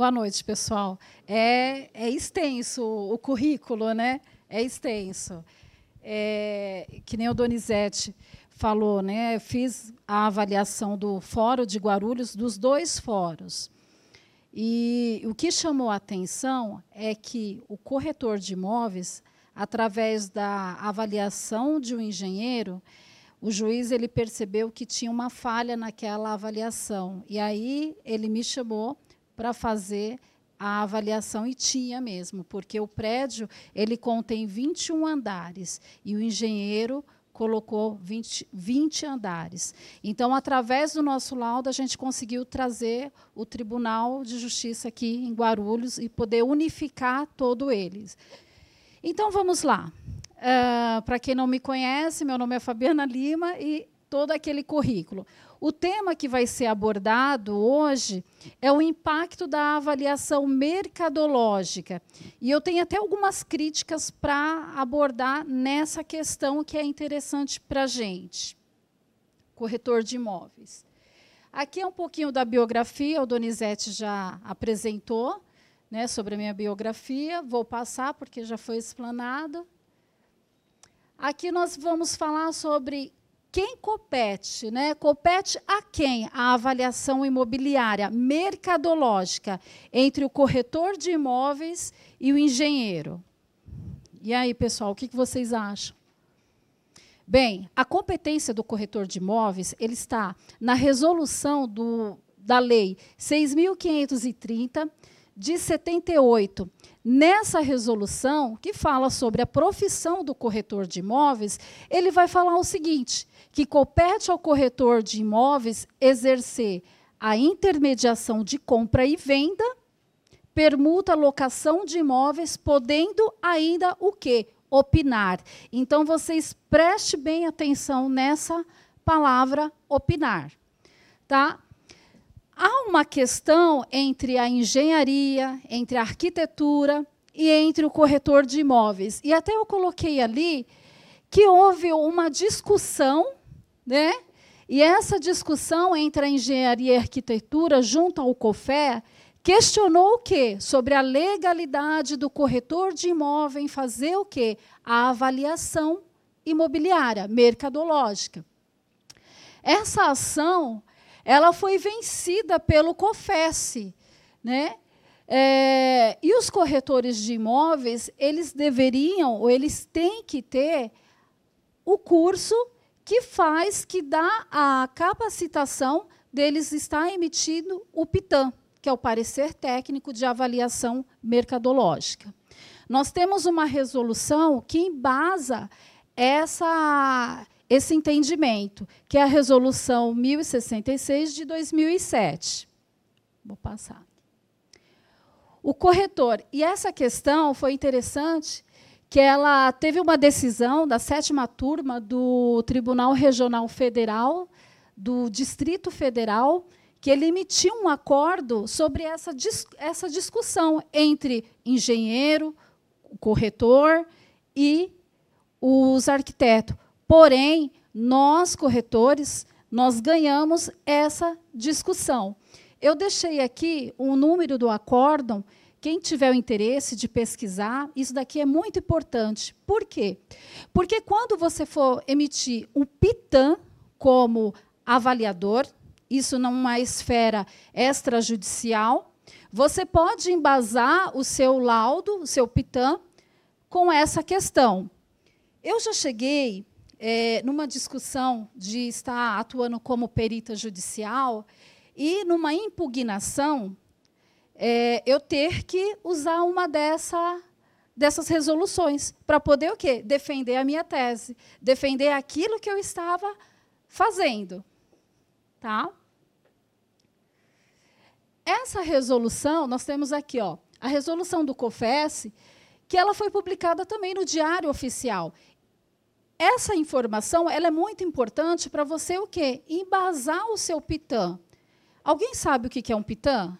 Boa noite, pessoal. É, é extenso o currículo, né? É extenso. É, que nem o Donizete falou, né? Eu fiz a avaliação do Fórum de Guarulhos, dos dois fóruns. E o que chamou a atenção é que o corretor de imóveis, através da avaliação de um engenheiro, o juiz ele percebeu que tinha uma falha naquela avaliação. E aí ele me chamou para fazer a avaliação e tinha mesmo, porque o prédio ele contém 21 andares e o engenheiro colocou 20, 20 andares. Então, através do nosso laudo, a gente conseguiu trazer o Tribunal de Justiça aqui em Guarulhos e poder unificar todo eles. Então, vamos lá. Uh, Para quem não me conhece, meu nome é Fabiana Lima e todo aquele currículo. O tema que vai ser abordado hoje é o impacto da avaliação mercadológica. E eu tenho até algumas críticas para abordar nessa questão que é interessante para a gente. Corretor de imóveis. Aqui é um pouquinho da biografia, o Donizete já apresentou né, sobre a minha biografia. Vou passar, porque já foi explanado. Aqui nós vamos falar sobre quem compete, né? Compete a quem a avaliação imobiliária mercadológica entre o corretor de imóveis e o engenheiro. E aí, pessoal, o que vocês acham? Bem, a competência do corretor de imóveis ele está na resolução do, da lei 6.530 de 78, Nessa resolução, que fala sobre a profissão do corretor de imóveis, ele vai falar o seguinte: que compete ao corretor de imóveis exercer a intermediação de compra e venda, permuta, locação de imóveis, podendo ainda o quê? Opinar. Então, vocês prestem bem atenção nessa palavra opinar. Tá? Há uma questão entre a engenharia, entre a arquitetura e entre o corretor de imóveis. E até eu coloquei ali que houve uma discussão, né? E essa discussão entre a engenharia e a arquitetura junto ao COFE questionou o quê? Sobre a legalidade do corretor de imóvel em fazer o quê? A avaliação imobiliária, mercadológica. Essa ação ela foi vencida pelo COFES. Né? É, e os corretores de imóveis, eles deveriam, ou eles têm que ter o curso que faz, que dá a capacitação deles estar emitindo o PITAM, que é o parecer técnico de avaliação mercadológica. Nós temos uma resolução que embasa essa, esse entendimento, que é a Resolução 1066 de 2007. Vou passar. O corretor, e essa questão foi interessante, que ela teve uma decisão da sétima turma do Tribunal Regional Federal, do Distrito Federal, que ele emitiu um acordo sobre essa, essa discussão entre engenheiro, corretor e os arquitetos. Porém, nós, corretores, nós ganhamos essa discussão. Eu deixei aqui o um número do acórdão. Quem tiver o interesse de pesquisar, isso daqui é muito importante. Por quê? Porque quando você for emitir um PITAM como avaliador, isso numa esfera extrajudicial, você pode embasar o seu laudo, o seu PITAM, com essa questão. Eu já cheguei é, numa discussão de estar atuando como perita judicial e numa impugnação, é, eu ter que usar uma dessa, dessas resoluções para poder o quê? Defender a minha tese, defender aquilo que eu estava fazendo. Tá? Essa resolução, nós temos aqui, ó, a resolução do COFES, que ela foi publicada também no Diário Oficial essa informação ela é muito importante para você o quê? Embasar o seu pitã. Alguém sabe o que é um pitã?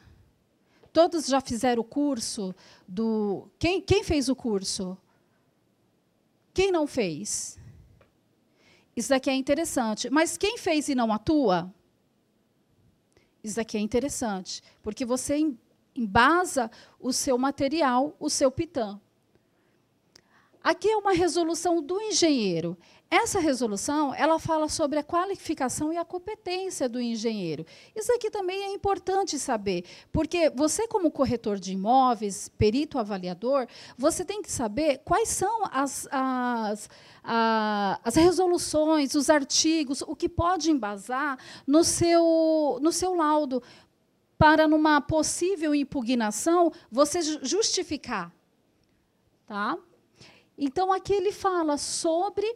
Todos já fizeram o curso do. Quem, quem fez o curso? Quem não fez? Isso daqui é interessante. Mas quem fez e não atua? Isso daqui é interessante, porque você embasa o seu material, o seu pitã. Aqui é uma resolução do engenheiro. Essa resolução, ela fala sobre a qualificação e a competência do engenheiro. Isso aqui também é importante saber, porque você como corretor de imóveis, perito avaliador, você tem que saber quais são as, as, as resoluções, os artigos, o que pode embasar no seu, no seu laudo, para, numa possível impugnação, você justificar. Tá? Então, aqui ele fala sobre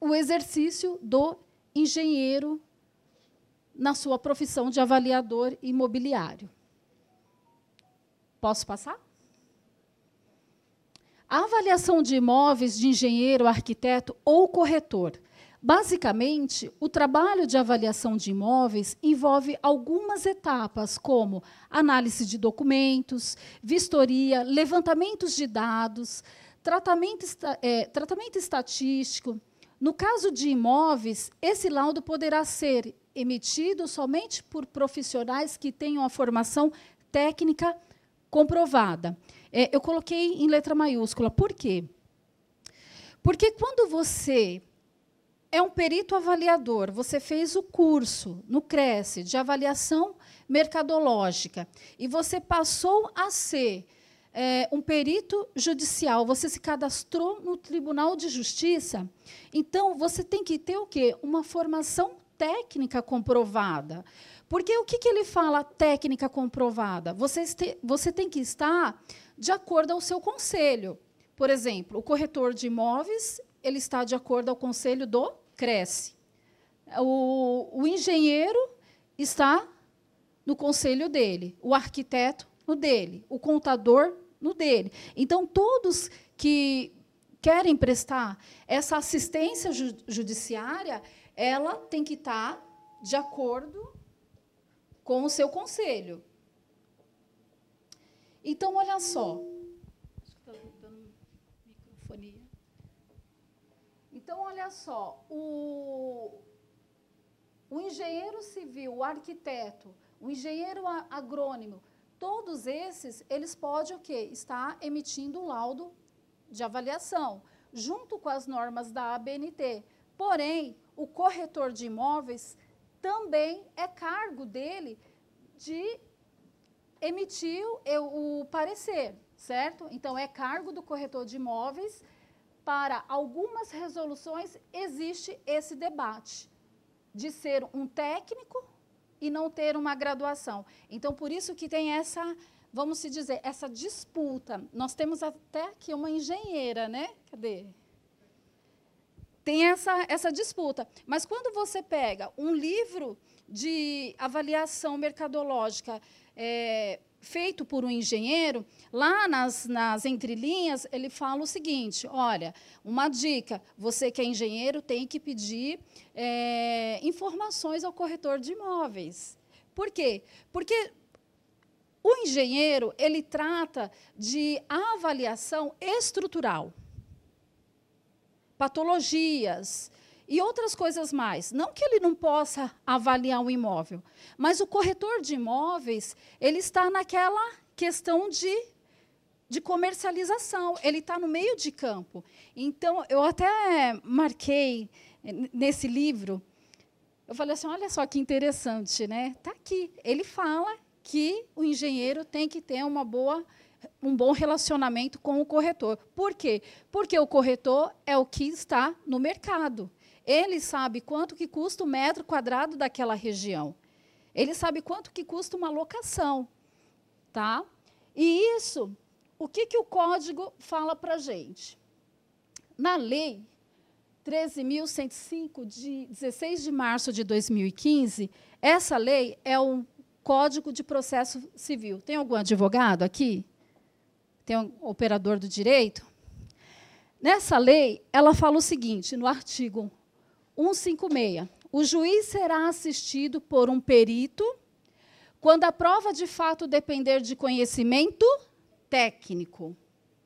o exercício do engenheiro na sua profissão de avaliador imobiliário. Posso passar? A avaliação de imóveis de engenheiro, arquiteto ou corretor. Basicamente, o trabalho de avaliação de imóveis envolve algumas etapas, como análise de documentos, vistoria, levantamentos de dados, tratamento, é, tratamento estatístico, no caso de imóveis, esse laudo poderá ser emitido somente por profissionais que tenham a formação técnica comprovada. É, eu coloquei em letra maiúscula. Por quê? Porque quando você é um perito avaliador, você fez o curso no Cresce de avaliação mercadológica e você passou a ser é, um perito judicial, você se cadastrou no Tribunal de Justiça, então você tem que ter o quê? Uma formação técnica comprovada. Porque o que, que ele fala técnica comprovada? Você, este, você tem que estar de acordo ao seu conselho. Por exemplo, o corretor de imóveis ele está de acordo ao conselho do Cresce. O, o engenheiro está no conselho dele, o arquiteto no dele, o contador no dele. Então, todos que querem prestar essa assistência ju judiciária, ela tem que estar de acordo com o seu conselho. Então, olha só. Então, olha só, o, o engenheiro civil, o arquiteto, o engenheiro agrônomo, Todos esses, eles podem o quê? Estar emitindo um laudo de avaliação, junto com as normas da ABNT. Porém, o corretor de imóveis também é cargo dele de emitir o, o parecer, certo? Então, é cargo do corretor de imóveis. Para algumas resoluções, existe esse debate de ser um técnico e não ter uma graduação. Então, por isso que tem essa, vamos se dizer, essa disputa. Nós temos até aqui uma engenheira, né? Cadê? Tem essa, essa disputa. Mas quando você pega um livro de avaliação mercadológica é, feito por um engenheiro, lá nas, nas entrelinhas, ele fala o seguinte: olha, uma dica, você que é engenheiro tem que pedir é, informações ao corretor de imóveis. Por quê? Porque o engenheiro ele trata de avaliação estrutural, patologias, e outras coisas mais. Não que ele não possa avaliar um imóvel, mas o corretor de imóveis ele está naquela questão de, de comercialização, ele está no meio de campo. Então, eu até marquei nesse livro, eu falei assim, olha só que interessante, né? Está aqui. Ele fala que o engenheiro tem que ter uma boa um bom relacionamento com o corretor. Por quê? Porque o corretor é o que está no mercado. Ele sabe quanto que custa o metro quadrado daquela região. Ele sabe quanto que custa uma locação. Tá? E isso, o que, que o código fala para a gente? Na lei 13.105, de 16 de março de 2015, essa lei é um Código de Processo Civil. Tem algum advogado aqui? Tem um operador do direito? Nessa lei, ela fala o seguinte, no artigo 156. O juiz será assistido por um perito quando a prova de fato depender de conhecimento técnico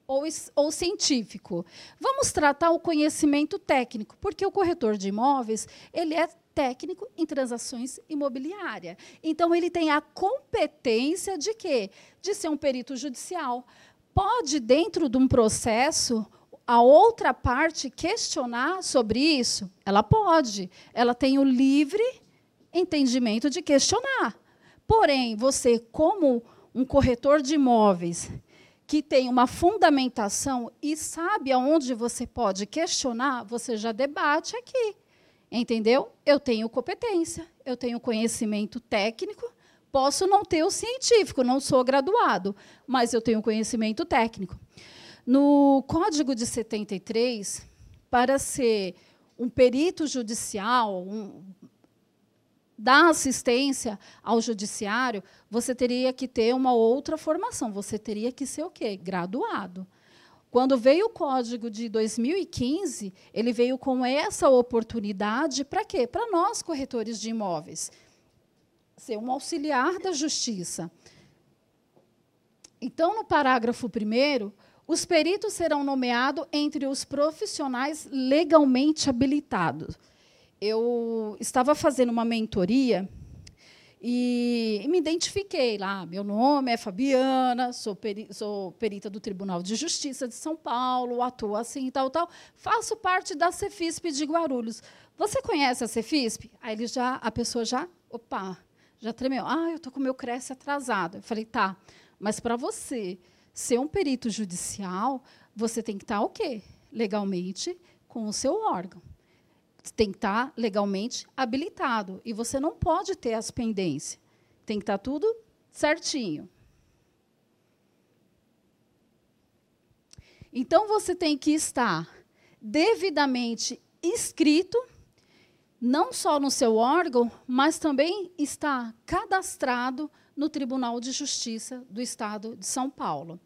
ou, ou, científico. Vamos tratar o conhecimento técnico, porque o corretor de imóveis ele é técnico em transações imobiliárias. Então, ele tem a competência de quê? De ser um perito judicial. Pode, dentro de um processo, a outra parte questionar sobre isso? Ela pode. Ela tem o livre entendimento de questionar. Porém, você, como um corretor de imóveis, que tem uma fundamentação e sabe aonde você pode questionar, você já debate aqui. Entendeu? Eu tenho competência, eu tenho conhecimento técnico, posso não ter o científico, não sou graduado, mas eu tenho conhecimento técnico. No Código de 73, para ser um perito judicial, um, dar assistência ao judiciário, você teria que ter uma outra formação, você teria que ser o quê? Graduado. Quando veio o código de 2015, ele veio com essa oportunidade para quê? Para nós, corretores de imóveis. Ser um auxiliar da justiça. Então, no parágrafo 1, os peritos serão nomeados entre os profissionais legalmente habilitados. Eu estava fazendo uma mentoria e, me identifiquei lá. Meu nome é Fabiana, sou, peri sou perita do Tribunal de Justiça de São Paulo, atuo assim, tal, tal. Faço parte da Cefisp de Guarulhos. Você conhece a Cefisp? Aí ele já, a pessoa já, opa, já tremeu. Ah, eu estou com meu Cresce atrasado. Eu falei, tá, mas para você ser um perito judicial, você tem que estar tá, o quê? Legalmente com o seu órgão tem que estar legalmente habilitado. E você não pode ter as pendências. Tem que estar tudo certinho. Então, você tem que estar devidamente inscrito, não só no seu órgão, mas também estar cadastrado no Tribunal de Justiça do Estado de São Paulo.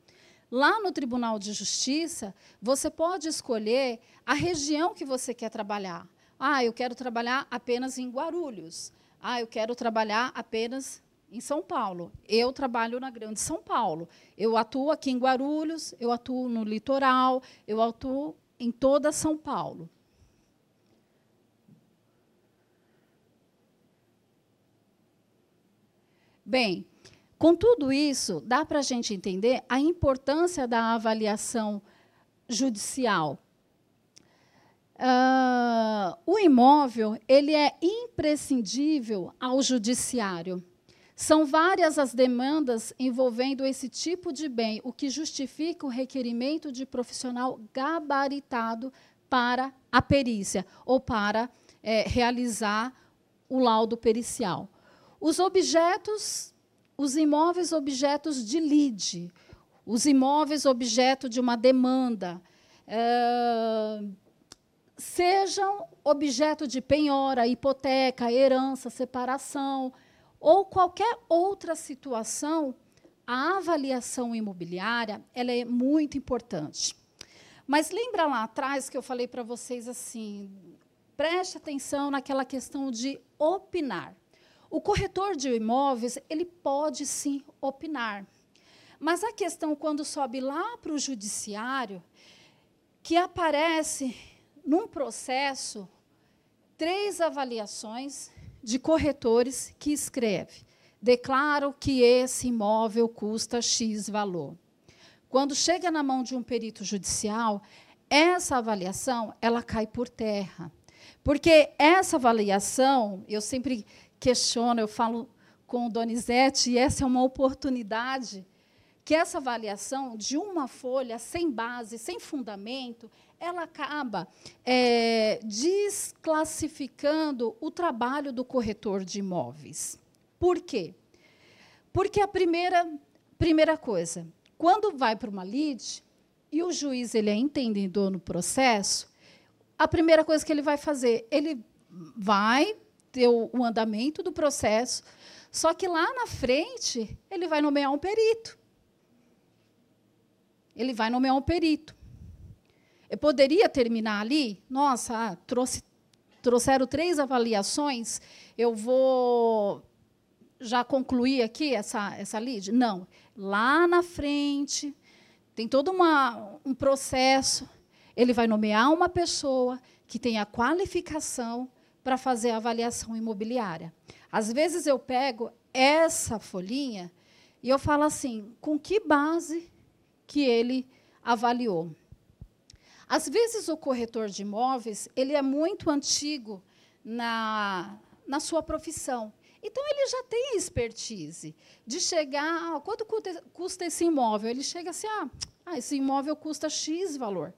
Lá no Tribunal de Justiça, você pode escolher a região que você quer trabalhar. Ah, eu quero trabalhar apenas em Guarulhos. Ah, eu quero trabalhar apenas em São Paulo. Eu trabalho na Grande São Paulo. Eu atuo aqui em Guarulhos, eu atuo no litoral, eu atuo em toda São Paulo. Bem, com tudo isso, dá para a gente entender a importância da avaliação judicial. Uh, o imóvel ele é imprescindível ao judiciário. São várias as demandas envolvendo esse tipo de bem, o que justifica o requerimento de profissional gabaritado para a perícia ou para é, realizar o laudo pericial. Os objetos, os imóveis objetos de lide, os imóveis objeto de uma demanda, uh, sejam objeto de penhora, hipoteca, herança, separação ou qualquer outra situação, a avaliação imobiliária ela é muito importante. Mas lembra lá atrás que eu falei para vocês assim, preste atenção naquela questão de opinar. O corretor de imóveis, ele pode sim opinar. Mas a questão quando sobe lá para o judiciário, que aparece num processo, três avaliações de corretores que escreve: declaro que esse imóvel custa X valor. Quando chega na mão de um perito judicial, essa avaliação ela cai por terra. Porque essa avaliação, eu sempre questiono, eu falo com o Donizete, e essa é uma oportunidade que essa avaliação de uma folha sem base, sem fundamento, ela acaba é, desclassificando o trabalho do corretor de imóveis. Por quê? Porque a primeira, primeira coisa, quando vai para uma lide e o juiz ele é entendedor no processo, a primeira coisa que ele vai fazer, ele vai ter o, andamento do processo, só que lá na frente ele vai nomear um perito. Ele vai nomear um perito. Eu poderia terminar ali? Nossa, trouxe, trouxeram três avaliações, eu vou já concluir aqui essa, essa lead? Não. Lá na frente, tem todo uma, um processo. Ele vai nomear uma pessoa que tenha qualificação para fazer a avaliação imobiliária. Às vezes eu pego essa folhinha e eu falo assim, com que base que ele avaliou? Às vezes o corretor de imóveis ele é muito antigo na, na sua profissão. Então ele já tem expertise de chegar, ah, quanto custa esse imóvel? Ele chega assim, ah, ah, esse imóvel custa X valor.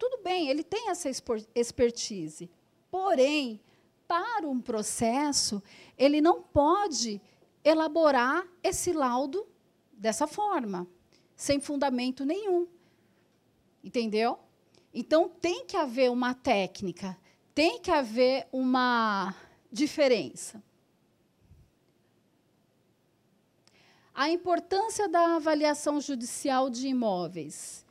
Tudo bem, ele tem essa expertise. Porém, para um processo, ele não pode elaborar esse laudo dessa forma, sem fundamento nenhum. Entendeu? Então, tem que haver uma técnica, tem que haver uma diferença. A importância da avaliação judicial de imóveis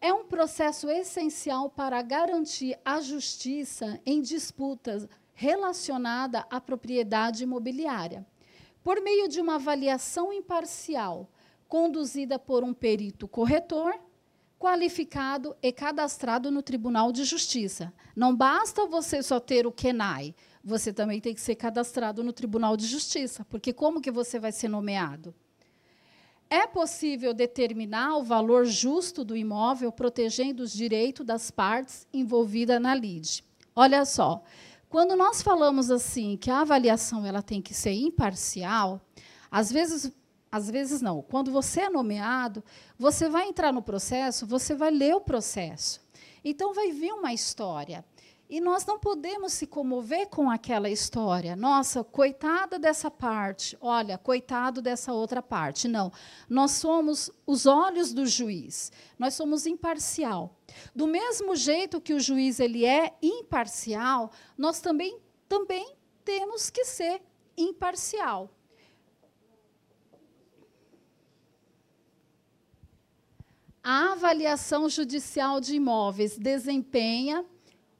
é um processo essencial para garantir a justiça em disputas relacionadas à propriedade imobiliária. Por meio de uma avaliação imparcial, conduzida por um perito corretor, qualificado e cadastrado no Tribunal de Justiça. Não basta você só ter o KENAI, você também tem que ser cadastrado no Tribunal de Justiça, porque como que você vai ser nomeado? É possível determinar o valor justo do imóvel, protegendo os direitos das partes envolvidas na lide. Olha só, quando nós falamos assim que a avaliação ela tem que ser imparcial, às vezes às vezes não. Quando você é nomeado, você vai entrar no processo, você vai ler o processo. Então vai vir uma história. E nós não podemos se comover com aquela história. Nossa, coitada dessa parte. Olha, coitado dessa outra parte. Não. Nós somos os olhos do juiz. Nós somos imparcial. Do mesmo jeito que o juiz ele é imparcial, nós também também temos que ser imparcial. A avaliação judicial de imóveis desempenha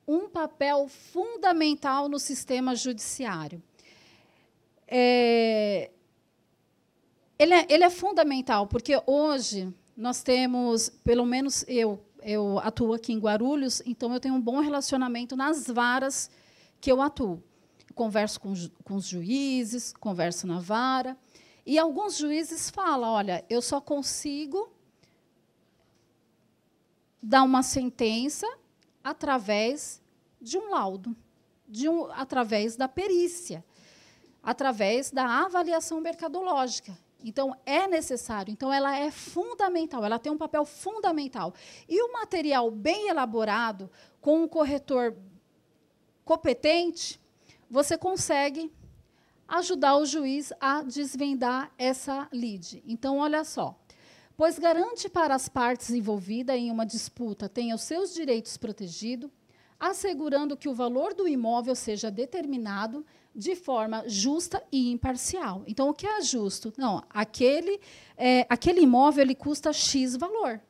um papel fundamental no sistema judiciário. É, ele, é, ele é fundamental, porque hoje nós temos, pelo menos eu, eu atuo aqui em Guarulhos, então eu tenho um bom relacionamento nas varas que eu atuo. Converso com, com os juízes, converso na vara, e alguns juízes falam: olha, eu só consigo dar uma sentença através de um laudo, de um, através da perícia, através da avaliação mercadológica. Então, é necessário. Então, ela é fundamental, ela tem um papel fundamental. E o material bem elaborado, com um corretor competente, você consegue ajudar o juiz a desvendar essa lide. Então, olha só pois garante para as partes envolvidas em uma disputa tenham seus direitos protegidos, assegurando que o valor do imóvel seja determinado de forma justa e imparcial. Então, o que é justo? Não, aquele, é, aquele imóvel ele custa X valor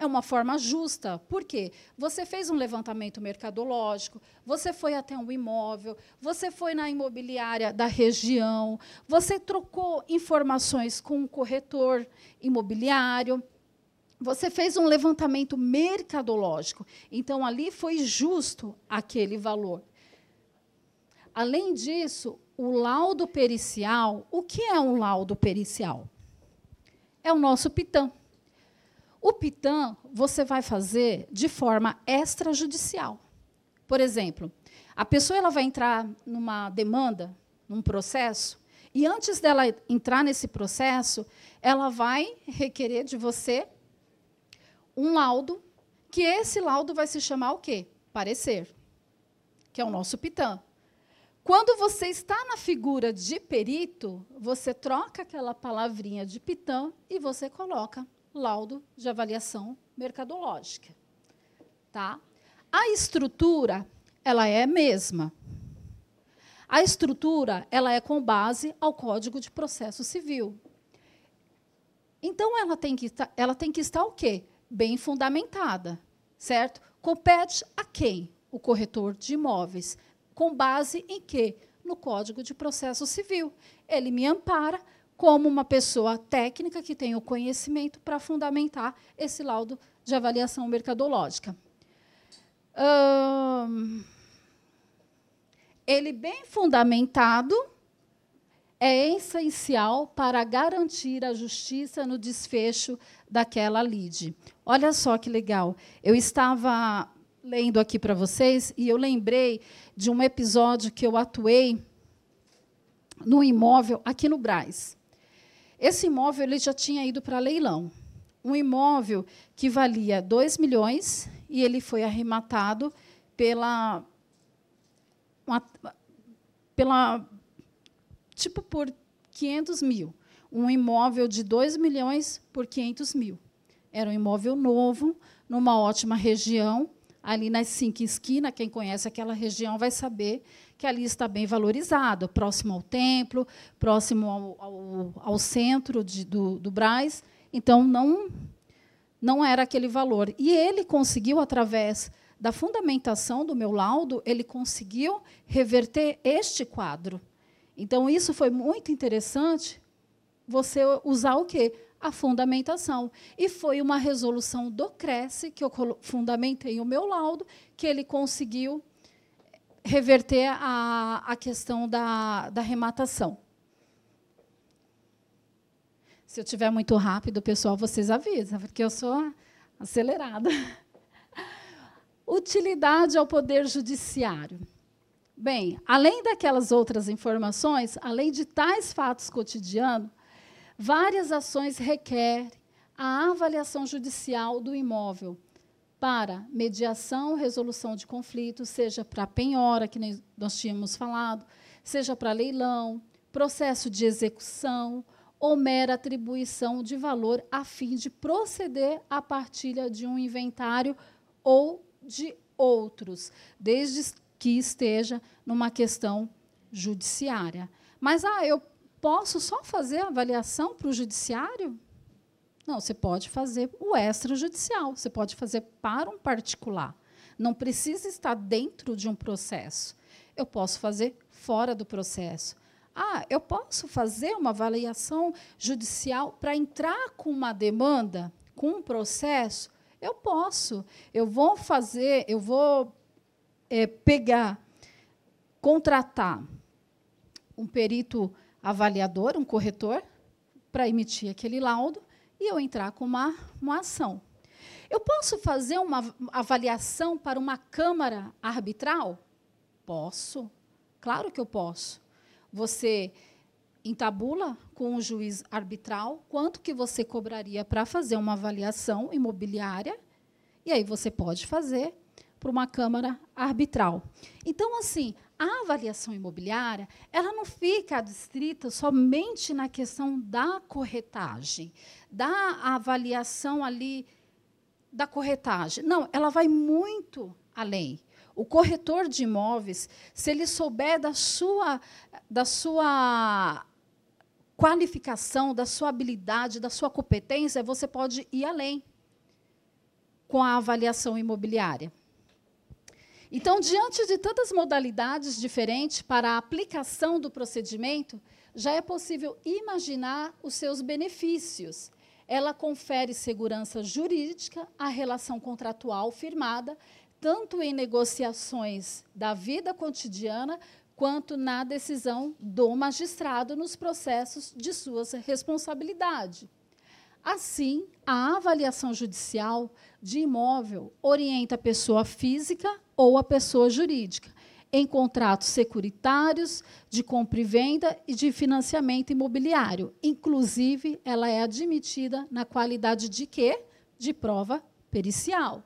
é uma forma justa. Por quê? Você fez um levantamento mercadológico, você foi até um imóvel, você foi na imobiliária da região, você trocou informações com um corretor imobiliário, você fez um levantamento mercadológico. Então, ali foi justo aquele valor. Além disso, o laudo pericial, o que é um laudo pericial? É o nosso PITAM. O PITAM você vai fazer de forma extrajudicial. Por exemplo, a pessoa ela vai entrar numa demanda, num processo, e antes dela entrar nesse processo, ela vai requerer de você um laudo, que esse laudo vai se chamar o quê? Parecer, que é o nosso PITAM. Quando você está na figura de perito, você troca aquela palavrinha de PITAM e você coloca laudo de avaliação mercadológica. Tá? A estrutura, ela é a mesma. A estrutura, ela é com base ao Código de Processo Civil. Então, ela tem que estar, ela tem que estar o quê? Bem fundamentada, certo? Compete a quem? O corretor de imóveis. Com base em quê? No Código de Processo Civil. Ele me ampara como uma pessoa técnica que tem o conhecimento para fundamentar esse laudo de avaliação mercadológica. Hum, ele bem fundamentado é essencial para garantir a justiça no desfecho daquela lide. Olha só que legal. Eu estava lendo aqui para vocês e eu lembrei de um episódio que eu atuei no imóvel aqui no Braz. Esse imóvel ele já tinha ido para leilão. Um imóvel que valia 2 milhões e ele foi arrematado pela uma, pela tipo por 500 mil. Um imóvel de 2 milhões por 500 mil. Era um imóvel novo, numa ótima região, ali nas cinco esquinas. Quem conhece aquela região vai saber que ali está bem valorizado, próximo ao templo, próximo ao, ao, ao centro de, do, do Braz. Então, não, não era aquele valor. E ele conseguiu, através da fundamentação do meu laudo, ele conseguiu reverter este quadro. Então, isso foi muito interessante, você usar o quê? A fundamentação. E foi uma resolução do Cresce, que eu fundamentei o meu laudo, que ele conseguiu reverter a, a questão da, da rematação. Se eu estiver muito rápido, pessoal, vocês avisam, porque eu sou acelerada. Utilidade ao Poder Judiciário. Bem, além daquelas outras informações, além de tais fatos cotidianos, várias ações requerem a avaliação judicial do imóvel, para mediação, resolução de conflitos, seja para penhora, que nós tínhamos falado, seja para leilão, processo de execução ou mera atribuição de valor a fim de proceder à partilha de um inventário ou de outros, desde que esteja numa questão judiciária. Mas ah, eu posso só fazer avaliação para o judiciário? Não, você pode fazer o extrajudicial, você pode fazer para um particular. Não precisa estar dentro de um processo. Eu posso fazer fora do processo. Ah, eu posso fazer uma avaliação judicial para entrar com uma demanda, com um processo? Eu posso. Eu vou fazer, eu vou é, pegar, contratar um perito avaliador, um corretor, para emitir aquele laudo e eu entrar com uma, uma ação. Eu posso fazer uma avaliação para uma câmara arbitral? Posso. Claro que eu posso. Você entabula com o juiz arbitral quanto que você cobraria para fazer uma avaliação imobiliária, e aí você pode fazer para uma câmara arbitral. Então, assim, a avaliação imobiliária, ela não fica adstrita somente na questão da corretagem, da avaliação ali da corretagem. Não, ela vai muito além. O corretor de imóveis, se ele souber da sua, da sua qualificação, da sua habilidade, da sua competência, você pode ir além com a avaliação imobiliária. Então, diante de tantas modalidades diferentes para a aplicação do procedimento, já é possível imaginar os seus benefícios. Ela confere segurança jurídica à relação contratual firmada, tanto em negociações da vida cotidiana, quanto na decisão do magistrado nos processos de sua responsabilidade. Assim, a avaliação judicial de imóvel orienta a pessoa física ou a pessoa jurídica em contratos securitários, de compra e venda e de financiamento imobiliário. Inclusive, ela é admitida na qualidade de quê? De prova pericial.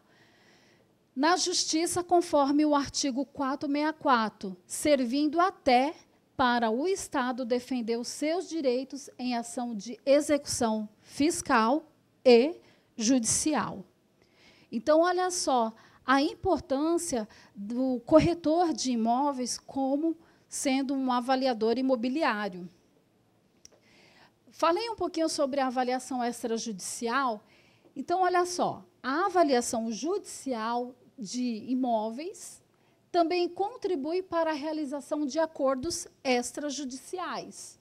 Na justiça, conforme o artigo 464, servindo até para o Estado defender os seus direitos em ação de execução fiscal e judicial. Então, olha só, a importância do corretor de imóveis como sendo um avaliador imobiliário. Falei um pouquinho sobre a avaliação extrajudicial. Então, olha só, a avaliação judicial de imóveis também contribui para a realização de acordos extrajudiciais.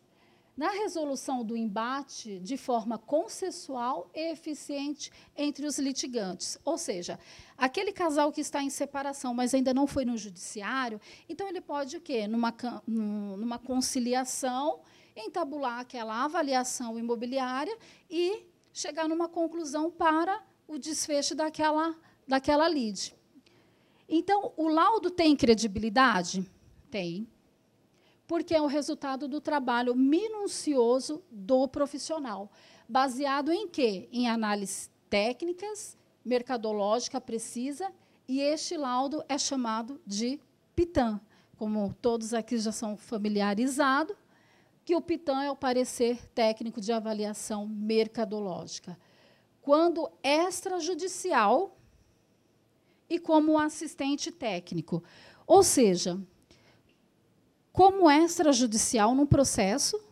na resolução do embate de forma consensual e eficiente entre os litigantes. Ou seja, aquele casal que está em separação, mas ainda não foi no judiciário, então ele pode o quê? Numa, numa conciliação, entabular aquela avaliação imobiliária e chegar numa conclusão para o desfecho daquela, daquela lide. Então, o laudo tem credibilidade? Tem porque é o resultado do trabalho minucioso do profissional. Baseado em quê? Em análises técnicas, mercadológica precisa, e este laudo é chamado de PITAM. Como todos aqui já são familiarizados, que o PITAM é o parecer técnico de avaliação mercadológica. Quando extrajudicial e como assistente técnico. Ou seja, como extrajudicial num processo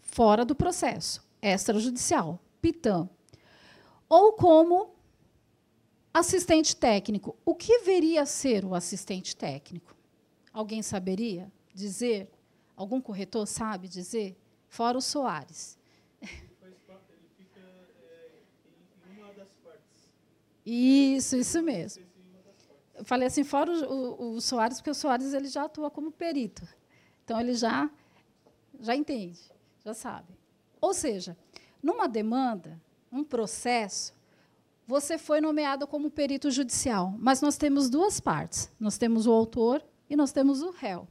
fora do processo, extrajudicial, PITAM. Ou como assistente técnico. O que veria ser o assistente técnico? Alguém saberia dizer? Algum corretor sabe dizer? Fora o Soares. Isso, isso mesmo. Falei assim, fora o, o, o Soares, porque o Soares ele já atua como perito. Então, ele já, já entende, já sabe. Ou seja, numa demanda, um processo, você foi nomeado como perito judicial, mas nós temos duas partes. Nós temos o autor e nós temos o réu.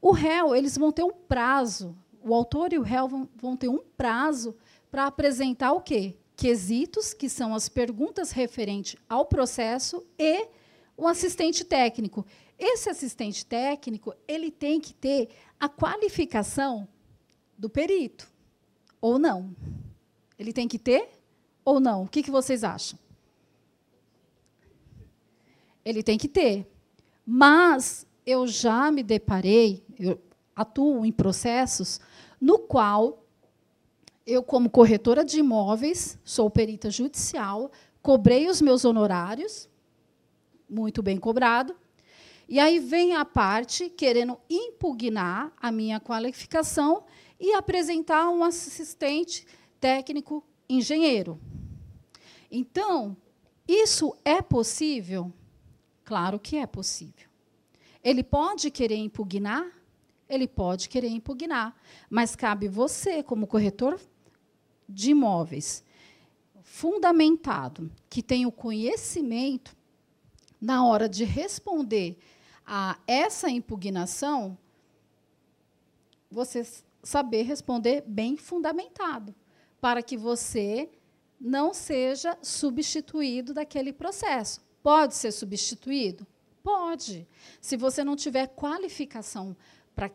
O réu, eles vão ter um prazo, o autor e o réu vão, vão ter um prazo para apresentar o quê? Quesitos, que são as perguntas referentes ao processo, e o assistente técnico. Esse assistente técnico, ele tem que ter a qualificação do perito, ou não? Ele tem que ter ou não? O que, que vocês acham? Ele tem que ter. Mas eu já me deparei, eu atuo em processos no qual eu, como corretora de imóveis, sou perita judicial, cobrei os meus honorários, muito bem cobrado, e aí vem a parte querendo impugnar a minha qualificação e apresentar um assistente técnico engenheiro. Então, isso é possível? Claro que é possível. Ele pode querer impugnar? Ele pode querer impugnar, mas cabe você, como corretor de imóveis, fundamentado, que tem o conhecimento na hora de responder a essa impugnação, você saber responder bem fundamentado, para que você não seja substituído daquele processo. Pode ser substituído? Pode. Se você não tiver qualificação para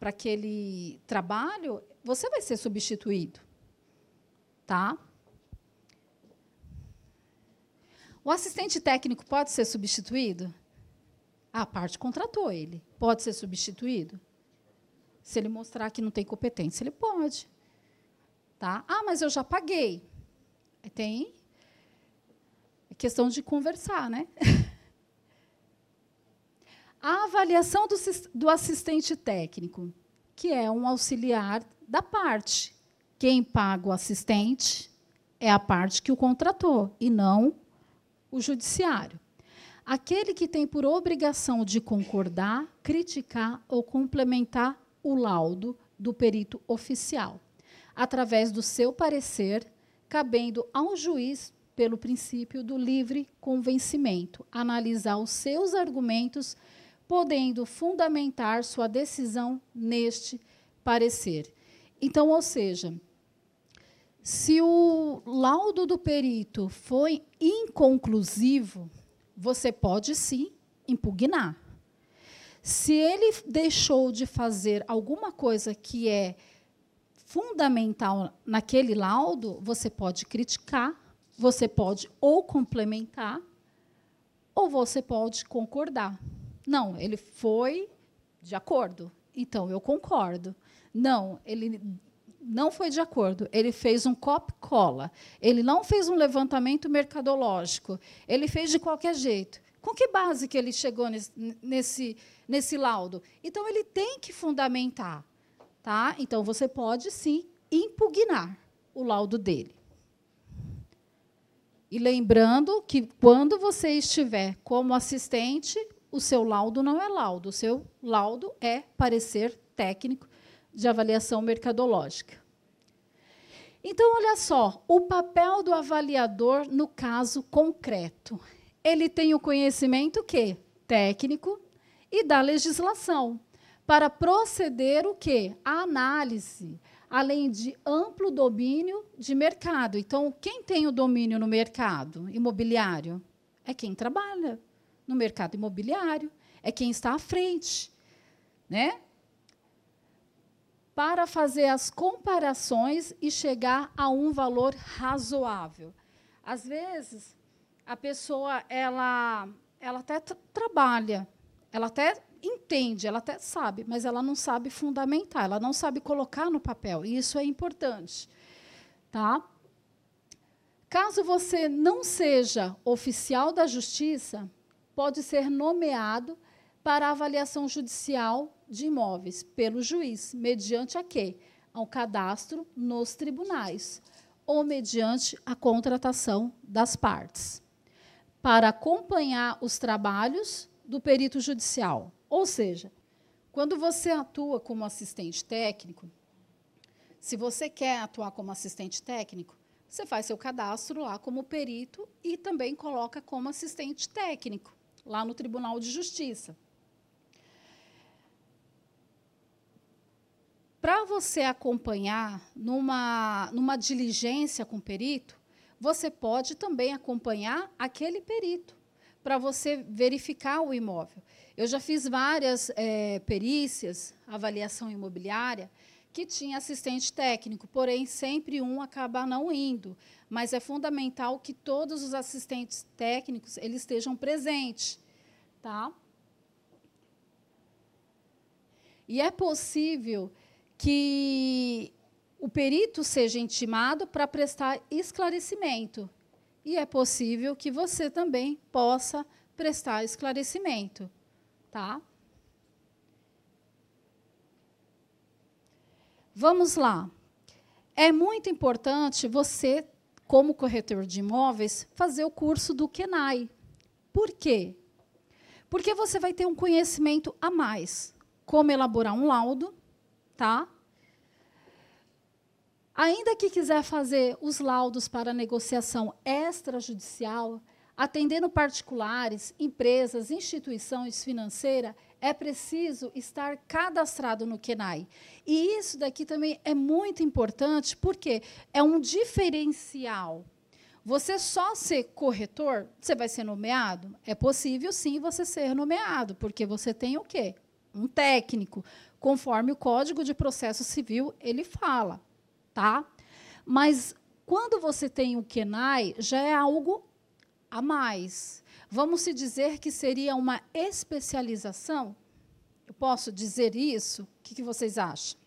aquele trabalho, você vai ser substituído. Tá? O assistente técnico pode ser substituído? A parte contratou ele. Pode ser substituído? Se ele mostrar que não tem competência, ele pode. Tá? Ah, mas eu já paguei. Tem. É questão de conversar, né? A avaliação do, do assistente técnico, que é um auxiliar da parte. Quem paga o assistente é a parte que o contratou, e não o judiciário. Aquele que tem por obrigação de concordar, criticar ou complementar o laudo do perito oficial, através do seu parecer, cabendo ao juiz, pelo princípio do livre convencimento, analisar os seus argumentos, podendo fundamentar sua decisão neste parecer. Então, ou seja, se o laudo do perito foi inconclusivo, você pode sim impugnar. Se ele deixou de fazer alguma coisa que é fundamental naquele laudo, você pode criticar, você pode ou complementar, ou você pode concordar. Não, ele foi de acordo, então eu concordo. Não, ele não foi de acordo. Ele fez um copy-cola. Ele não fez um levantamento mercadológico. Ele fez de qualquer jeito. Com que base que ele chegou nesse, nesse, nesse laudo? Então, ele tem que fundamentar. Tá? Então, você pode, sim, impugnar o laudo dele. E lembrando que, quando você estiver como assistente, o seu laudo não é laudo, o seu laudo é parecer técnico de avaliação mercadológica. Então, olha só, o papel do avaliador no caso concreto. Ele tem o conhecimento que técnico e da legislação para proceder o quê? A análise, além de amplo domínio de mercado. Então, quem tem o domínio no mercado imobiliário é quem trabalha no mercado imobiliário, é quem está à frente, né? Para fazer as comparações e chegar a um valor razoável. Às vezes, a pessoa ela ela até trabalha, ela até entende, ela até sabe, mas ela não sabe fundamentar, ela não sabe colocar no papel. E isso é importante. Tá? Caso você não seja oficial da justiça, pode ser nomeado para avaliação judicial de imóveis pelo juiz, mediante a quê? Ao cadastro nos tribunais ou mediante a contratação das partes, para acompanhar os trabalhos do perito judicial. Ou seja, quando você atua como assistente técnico, se você quer atuar como assistente técnico, você faz seu cadastro lá como perito e também coloca como assistente técnico lá no Tribunal de Justiça. Para você acompanhar numa, numa diligência com perito, você pode também acompanhar aquele perito para você verificar o imóvel. Eu já fiz várias é, perícias, avaliação imobiliária, que tinha assistente técnico, porém sempre um acaba não indo. Mas é fundamental que todos os assistentes técnicos eles estejam presentes, tá? E é possível que o perito seja intimado para prestar esclarecimento e é possível que você também possa prestar esclarecimento, tá? Vamos lá. É muito importante você, como corretor de imóveis, fazer o curso do KENAI. Por quê? Porque você vai ter um conhecimento a mais. Como elaborar um laudo, tá? Ainda que quiser fazer os laudos para negociação extrajudicial, atendendo particulares, empresas, instituições financeiras, é preciso estar cadastrado no KENAI. E isso daqui também é muito importante, porque é um diferencial. Você só ser corretor, você vai ser nomeado? É possível, sim, você ser nomeado, porque você tem o quê? Um técnico, conforme o Código de Processo Civil ele fala tá? Mas quando você tem o KENAI, já é algo a mais. Vamos se dizer que seria uma especialização? Eu posso dizer isso? O que, que vocês acham?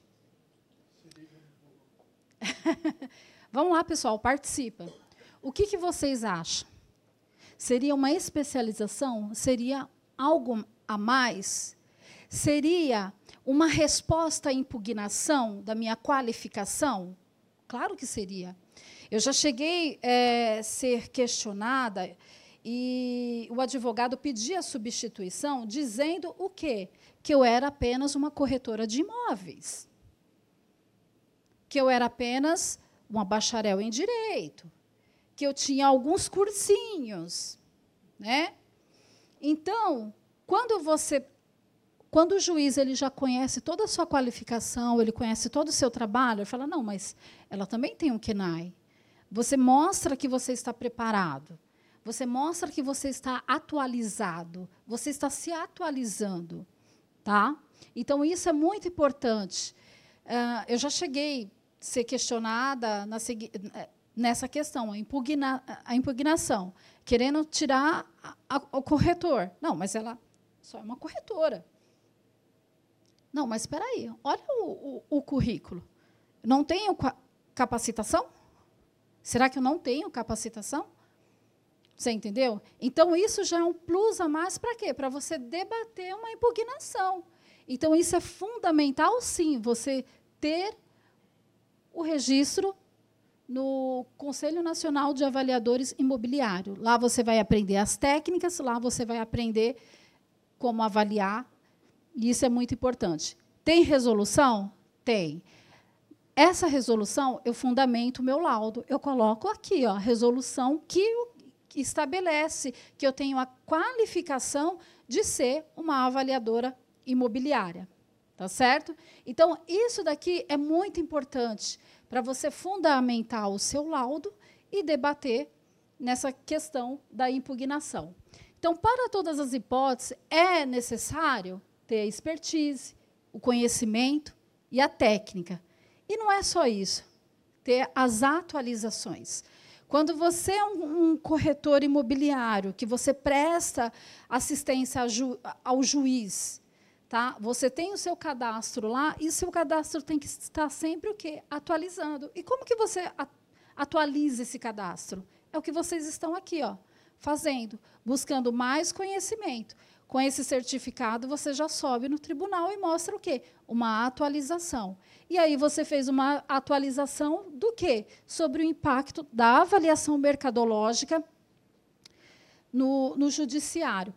Vamos lá, pessoal, participa. O que, que vocês acham? Seria uma especialização? Seria algo a mais? Seria uma resposta à impugnação da minha qualificação? Claro que seria. Eu já cheguei a é, ser questionada e o advogado pedia substituição, dizendo o quê? Que eu era apenas uma corretora de imóveis. Que eu era apenas uma bacharel em direito. Que eu tinha alguns cursinhos. Né? Então, quando você quando o juiz ele já conhece toda a sua qualificação, ele conhece todo o seu trabalho, ele fala: não, mas ela também tem um KENAI. Você mostra que você está preparado. Você mostra que você está atualizado. Você está se atualizando. Tá? Então, isso é muito importante. Uh, eu já cheguei a ser questionada na, nessa questão, a, impugna, a impugnação, querendo tirar a, a, o corretor. Não, mas ela só é uma corretora. Não, mas espera aí, olha o, o, o currículo. Não tenho capacitação? Será que eu não tenho capacitação? Você entendeu? Então, isso já é um plus a mais para quê? Para você debater uma impugnação. Então, isso é fundamental, sim, você ter o registro no Conselho Nacional de Avaliadores Imobiliários. Lá você vai aprender as técnicas, lá você vai aprender como avaliar, e isso é muito importante. Tem resolução? Tem. Essa resolução, eu fundamento o meu laudo. Eu coloco aqui, ó, a resolução que estabelece que eu tenho a qualificação de ser uma avaliadora imobiliária. Tá certo? Então, isso daqui é muito importante para você fundamentar o seu laudo e debater nessa questão da impugnação. Então, para todas as hipóteses, é necessário ter a expertise, o conhecimento e a técnica. E não é só isso, ter as atualizações. Quando você é um, um corretor imobiliário, que você presta assistência ju, ao juiz, Tá? Você tem o seu cadastro lá e o seu cadastro tem que estar sempre o quê? Atualizando. E como que você atualiza esse cadastro? É o que vocês estão aqui, ó, fazendo, buscando mais conhecimento. Com esse certificado, você já sobe no tribunal e mostra o quê? Uma atualização. E aí você fez uma atualização do quê? Sobre o impacto da avaliação mercadológica no, no judiciário.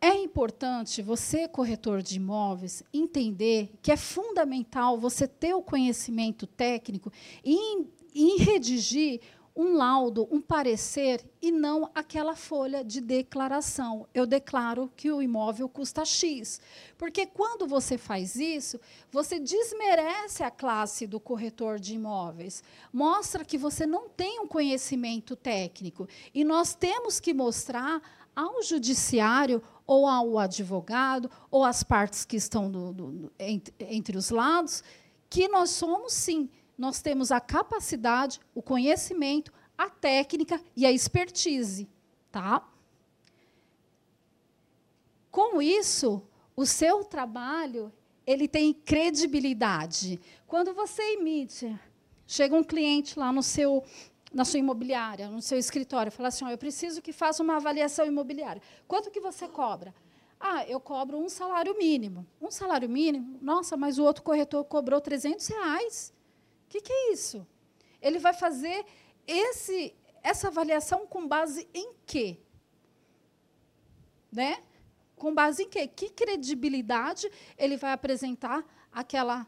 É importante você, corretor de imóveis, entender que é fundamental você ter o conhecimento técnico e, e redigir um laudo, um parecer e não aquela folha de declaração. Eu declaro que o imóvel custa X. Porque quando você faz isso, você desmerece a classe do corretor de imóveis. Mostra que você não tem um conhecimento técnico. E nós temos que mostrar ao judiciário ou ao advogado, ou às partes que estão entre, entre os lados, que nós somos, sim, nós temos a capacidade, o conhecimento, a técnica e a expertise. Tá? Com isso, o seu trabalho ele tem credibilidade. Quando você emite, chega um cliente lá no seu na sua imobiliária, no seu escritório, falar assim, oh, eu preciso que faça uma avaliação imobiliária. Quanto que você cobra? Ah, eu cobro um salário mínimo. Um salário mínimo? Nossa, mas o outro corretor cobrou 300 reais. O que, que é isso? Ele vai fazer esse, essa avaliação com base em quê? Né? Com base em quê? Que credibilidade ele vai apresentar aquela,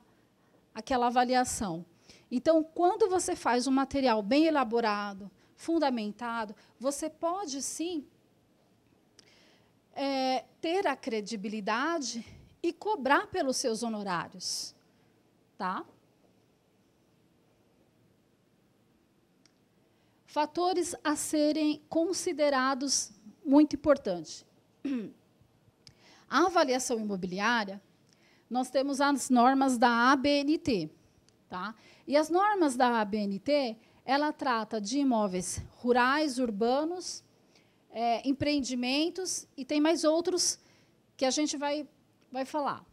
aquela avaliação? Então, quando você faz um material bem elaborado, fundamentado, você pode sim é, ter a credibilidade e cobrar pelos seus honorários. Tá? Fatores a serem considerados muito importantes. A avaliação imobiliária, nós temos as normas da ABNT. Tá? E as normas da ABNT, ela trata de imóveis rurais, urbanos, é, empreendimentos e tem mais outros que a gente vai, vai falar.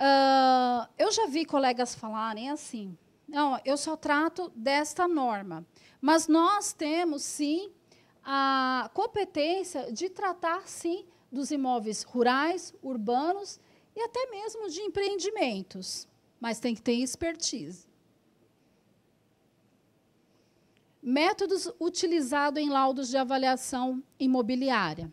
Uh, eu já vi colegas falarem assim, não, eu só trato desta norma, mas nós temos, sim, a competência de tratar, sim, dos imóveis rurais, urbanos e até mesmo de empreendimentos, mas tem que ter expertise. Métodos utilizados em laudos de avaliação imobiliária.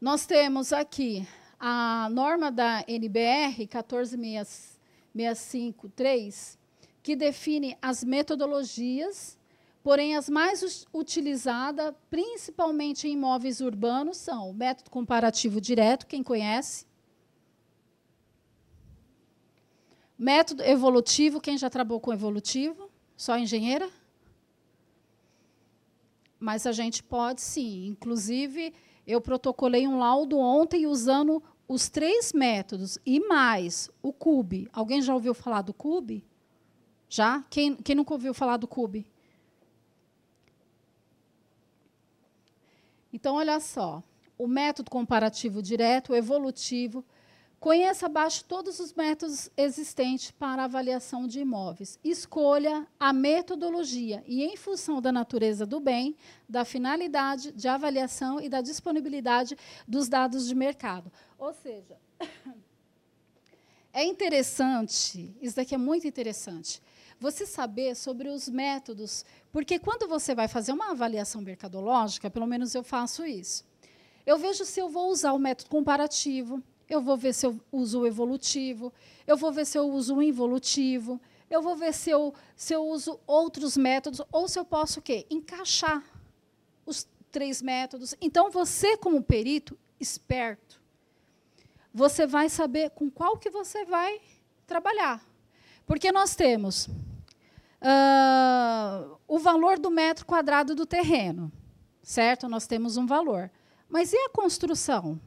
Nós temos aqui a norma da NBR 14653, que define as metodologias, porém as mais utilizadas, principalmente em imóveis urbanos, são o método comparativo direto, quem conhece, método evolutivo, quem já trabalhou com evolutivo? Só engenheira? Mas a gente pode sim. Inclusive, eu protocolei um laudo ontem usando os três métodos e mais o CUBE. Alguém já ouviu falar do CUBE? Já? Quem, quem nunca ouviu falar do CUBE? Então, olha só. O método comparativo direto, evolutivo, Conheça abaixo todos os métodos existentes para avaliação de imóveis. Escolha a metodologia e, em função da natureza do bem, da finalidade de avaliação e da disponibilidade dos dados de mercado. Ou seja, É interessante, isso daqui é muito interessante, você saber sobre os métodos, porque quando você vai fazer uma avaliação mercadológica, pelo menos eu faço isso, eu vejo se eu vou usar o método comparativo, eu vou ver se eu uso o evolutivo, eu vou ver se eu uso o involutivo, eu vou ver se eu, se eu uso outros métodos, ou se eu posso o quê? Encaixar os três métodos. Então, você, como perito esperto, você vai saber com qual que você vai trabalhar. Porque nós temos uh, o valor do metro quadrado do terreno, certo? Nós temos um valor. Mas e a construção?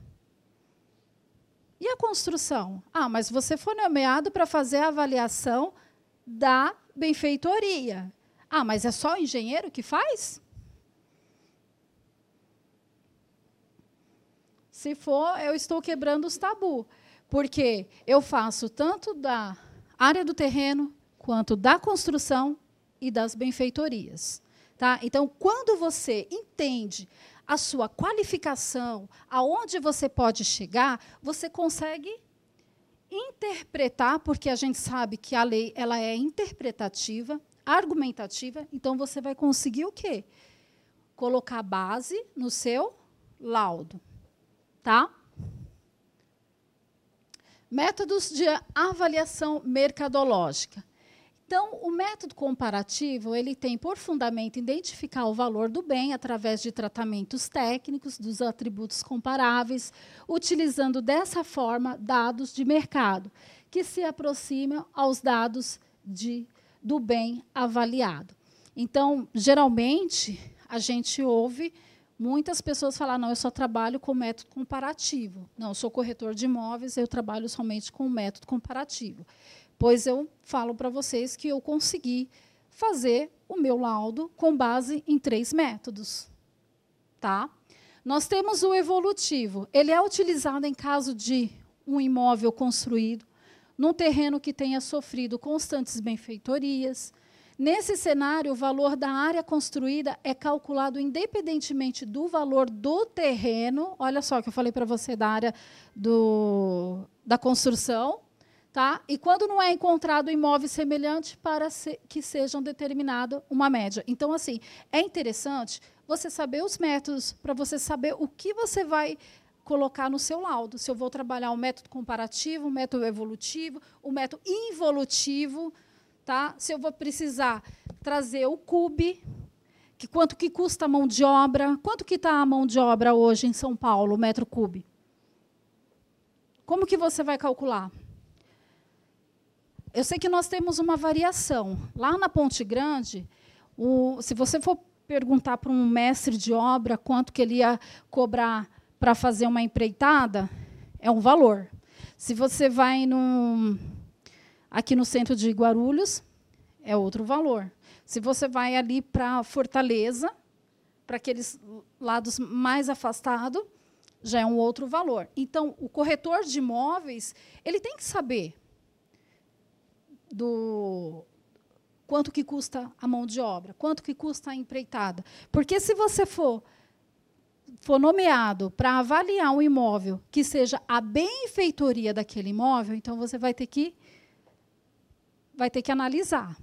E a construção? Ah, mas você foi nomeado para fazer a avaliação da benfeitoria. Ah, mas é só o engenheiro que faz? Se for, eu estou quebrando os tabu, porque eu faço tanto da área do terreno quanto da construção e das benfeitorias. Tá? Então, quando você entende a sua qualificação, aonde você pode chegar, você consegue interpretar, porque a gente sabe que a lei ela é interpretativa, argumentativa, então você vai conseguir o quê? Colocar base no seu laudo, tá? Métodos de avaliação mercadológica. Então, o método comparativo ele tem por fundamento identificar o valor do bem através de tratamentos técnicos dos atributos comparáveis, utilizando dessa forma dados de mercado que se aproximam aos dados de, do bem avaliado. Então, geralmente, a gente ouve muitas pessoas falar: não, eu só trabalho com método comparativo. Não, eu sou corretor de imóveis, eu trabalho somente com método comparativo pois eu falo para vocês que eu consegui fazer o meu laudo com base em três métodos. Tá? Nós temos o evolutivo. Ele é utilizado em caso de um imóvel construído num terreno que tenha sofrido constantes benfeitorias. Nesse cenário, o valor da área construída é calculado independentemente do valor do terreno. Olha só que eu falei para você da área do, da construção, Tá? E quando não é encontrado imóvel semelhante, para que sejam determinada uma média. Então, assim, é interessante você saber os métodos, para você saber o que você vai colocar no seu laudo. Se eu vou trabalhar o método comparativo, o método evolutivo, o método involutivo, tá? Se eu vou precisar trazer o CUB, que quanto que custa a mão de obra, quanto que está a mão de obra hoje em São Paulo, o metro cube? Como que você vai calcular? Eu sei que nós temos uma variação. Lá na Ponte Grande, o, se você for perguntar para um mestre de obra quanto que ele ia cobrar para fazer uma empreitada, é um valor. Se você vai no, aqui no centro de Guarulhos, é outro valor. Se você vai ali para Fortaleza, para aqueles lados mais afastados, já é um outro valor. Então, o corretor de imóveis, ele tem que saber do quanto que custa a mão de obra, quanto que custa a empreitada. Porque se você for for nomeado para avaliar um imóvel que seja a benfeitoria daquele imóvel, então você vai ter que vai ter que analisar.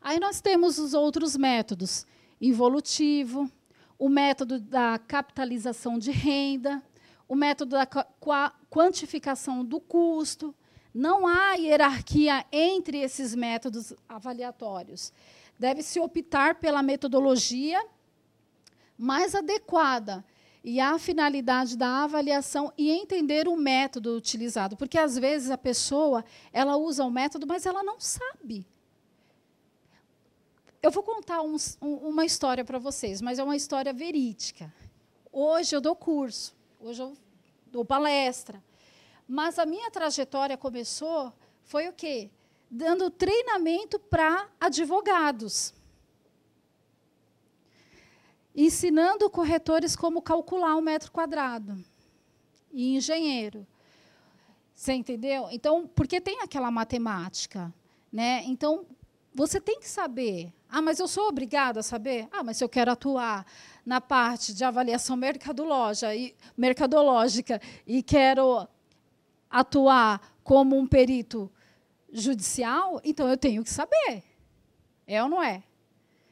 Aí nós temos os outros métodos, involutivo, o método da capitalização de renda, o método da quantificação do custo. Não há hierarquia entre esses métodos avaliatórios. Deve-se optar pela metodologia mais adequada e a finalidade da avaliação e entender o método utilizado, porque às vezes a pessoa ela usa o método, mas ela não sabe. Eu vou contar um, uma história para vocês, mas é uma história verídica. Hoje eu dou curso. Hoje eu dou palestra. Mas a minha trajetória começou foi o quê? Dando treinamento para advogados. Ensinando corretores como calcular um metro quadrado. E engenheiro. Você entendeu? Então, porque tem aquela matemática. Né? Então, você tem que saber Ah, mas eu sou obrigado a saber? Ah, mas eu quero atuar na parte de avaliação mercadológica e, mercadológica e quero atuar como um perito judicial, então eu tenho que saber. É ou não é?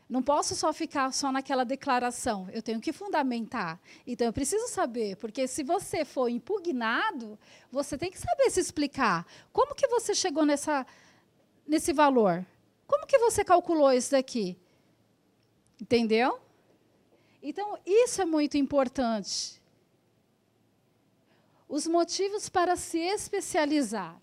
Não posso só ficar só naquela declaração, eu tenho que fundamentar. Então, eu preciso saber, porque se você for impugnado, você tem que saber se explicar. Como que você chegou nessa, nesse valor? Como que você calculou isso daqui? Entendeu? Então, isso é muito importante. Os motivos para se especializar.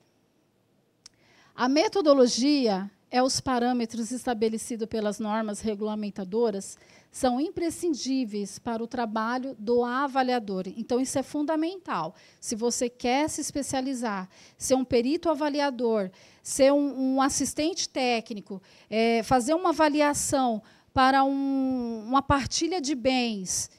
A metodologia é os parâmetros estabelecidos pelas normas regulamentadoras são imprescindíveis para o trabalho do avaliador. Então, isso é fundamental. Se você quer se especializar, ser um perito avaliador, ser um, um assistente técnico, é, fazer uma avaliação para um, uma partilha de bens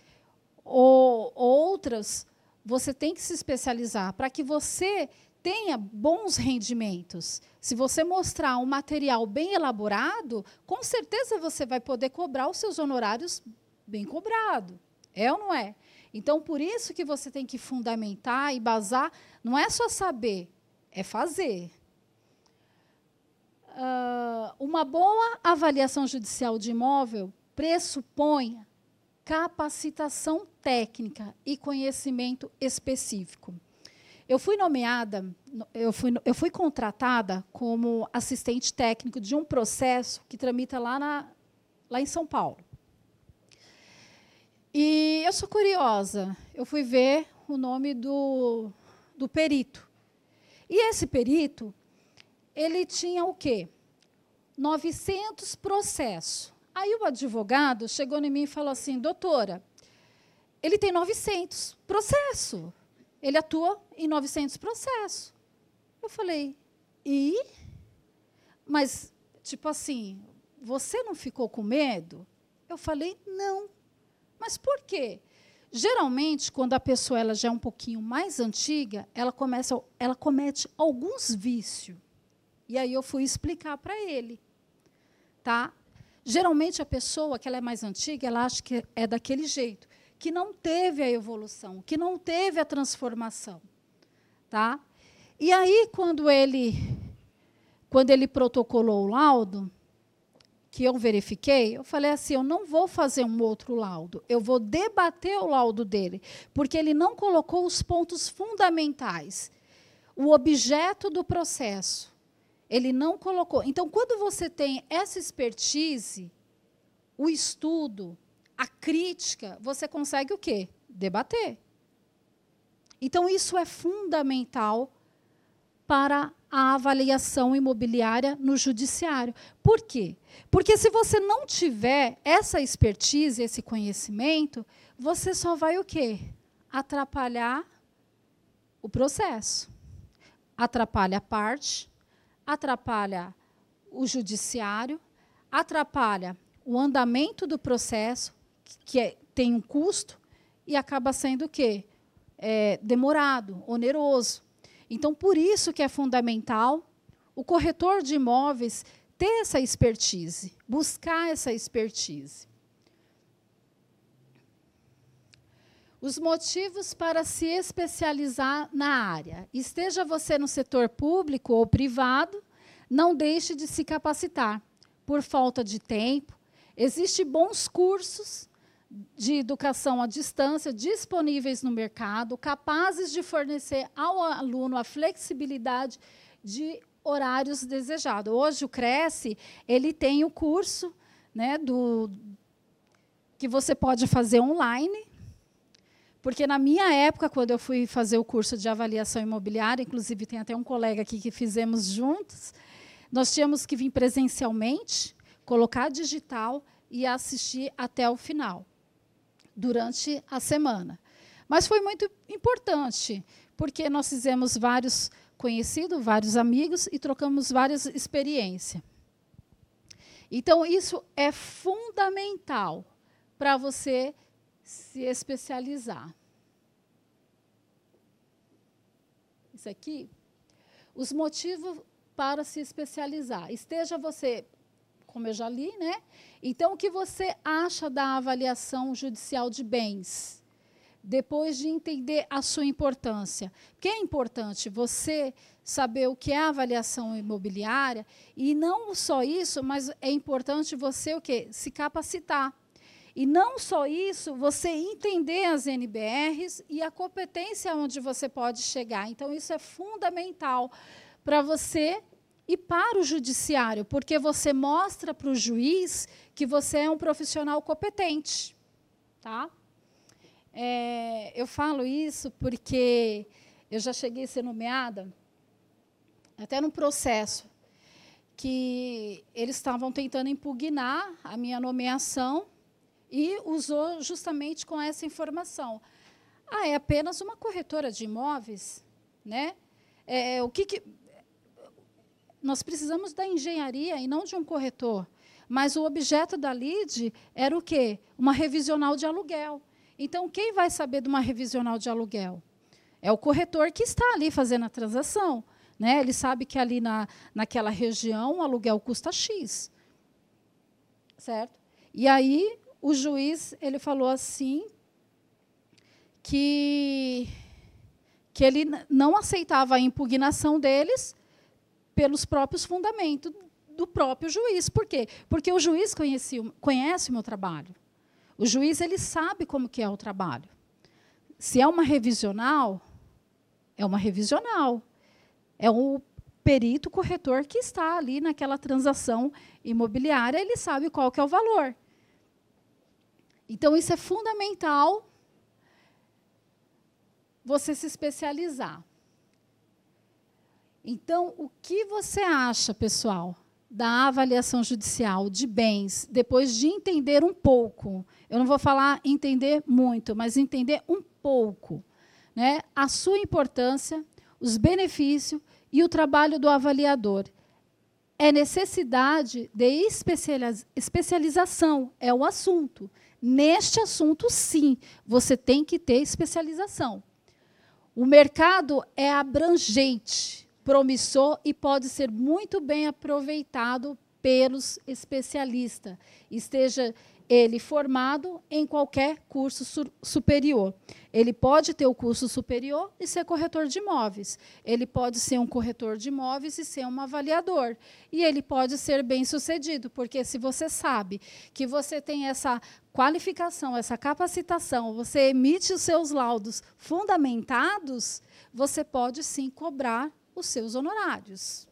ou outras, você tem que se especializar para que você tenha bons rendimentos. Se você mostrar um material bem elaborado, com certeza você vai poder cobrar os seus honorários bem cobrado. É ou não é? Então, por isso que você tem que fundamentar e basar, não é só saber, é fazer. Uh, uma boa avaliação judicial de imóvel pressupõe capacitação técnica e conhecimento específico. Eu fui nomeada, eu fui, eu fui contratada como assistente técnico de um processo que tramita lá, na, lá em São Paulo. E eu sou curiosa, eu fui ver o nome do, do perito. E esse perito, ele tinha o quê? 900 processos. Aí o advogado chegou em mim e falou assim, doutora, ele tem 900 processos. Ele atua em 900 processos. Eu falei, e? Mas, tipo assim, você não ficou com medo? Eu falei, não. Mas por quê? Geralmente, quando a pessoa ela já é um pouquinho mais antiga, ela começa, ela comete alguns vícios. E aí eu fui explicar para ele, tá? Geralmente a pessoa que ela é mais antiga, ela acha que é daquele jeito que não teve a evolução, que não teve a transformação, tá? E aí quando ele quando ele protocolou o laudo, que eu verifiquei, eu falei assim, eu não vou fazer um outro laudo, eu vou debater o laudo dele, porque ele não colocou os pontos fundamentais, o objeto do processo. Ele não colocou. Então, quando você tem essa expertise, o estudo, a crítica, você consegue o quê? Debater. Então, isso é fundamental para a avaliação imobiliária no judiciário. Por quê? Porque se você não tiver essa expertise, esse conhecimento, você só vai o quê? Atrapalhar o processo. Atrapalha a parte, atrapalha o judiciário, atrapalha o andamento do processo, que é, tem um custo e acaba sendo o quê? É, demorado, oneroso. Então, por isso que é fundamental o corretor de imóveis ter essa expertise, buscar essa expertise. Os motivos para se especializar na área. Esteja você no setor público ou privado, não deixe de se capacitar. Por falta de tempo, existem bons cursos de educação à distância disponíveis no mercado, capazes de fornecer ao aluno a flexibilidade de horários desejados. Hoje o Cresce, ele tem o curso, né, do que você pode fazer online, porque na minha época, quando eu fui fazer o curso de avaliação imobiliária, inclusive tem até um colega aqui que fizemos juntos, nós tínhamos que vir presencialmente, colocar digital e assistir até o final durante a semana. Mas foi muito importante, porque nós fizemos vários conhecidos, vários amigos e trocamos várias experiências. Então, isso é fundamental para você se especializar. Isso aqui, os motivos para se especializar. Esteja você como eu já li, né? Então, o que você acha da avaliação judicial de bens? Depois de entender a sua importância. Porque é importante você saber o que é avaliação imobiliária e não só isso, mas é importante você o quê? Se capacitar. E não só isso, você entender as NBRs e a competência onde você pode chegar. Então, isso é fundamental para você e para o judiciário, porque você mostra para o juiz que você é um profissional competente. Tá? É, eu falo isso porque eu já cheguei a ser nomeada, até num processo, que eles estavam tentando impugnar a minha nomeação e usou justamente com essa informação. Ah, é apenas uma corretora de imóveis, né? É, o que, que nós precisamos da engenharia e não de um corretor. Mas o objeto da LID era o quê? Uma revisional de aluguel. Então, quem vai saber de uma revisional de aluguel? É o corretor que está ali fazendo a transação. Né? Ele sabe que ali na, naquela região o aluguel custa X. Certo? E aí o juiz ele falou assim que que ele não aceitava a impugnação deles pelos próprios fundamentos do próprio juiz. Por quê? Porque o juiz conhece, conhece o meu trabalho. O juiz ele sabe como que é o trabalho. Se é uma revisional, é uma revisional. É o perito corretor que está ali naquela transação imobiliária, ele sabe qual que é o valor. Então, isso é fundamental você se especializar. Então, o que você acha, pessoal, da avaliação judicial de bens, depois de entender um pouco? Eu não vou falar entender muito, mas entender um pouco. Né, a sua importância, os benefícios e o trabalho do avaliador. É necessidade de especialização, é o assunto. Neste assunto, sim, você tem que ter especialização. O mercado é abrangente, promissor e pode ser muito bem aproveitado pelos especialistas, esteja ele formado em qualquer curso su superior. Ele pode ter o curso superior e ser corretor de imóveis. Ele pode ser um corretor de imóveis e ser um avaliador. E ele pode ser bem-sucedido, porque se você sabe que você tem essa qualificação, essa capacitação, você emite os seus laudos fundamentados, você pode sim cobrar os seus honorários.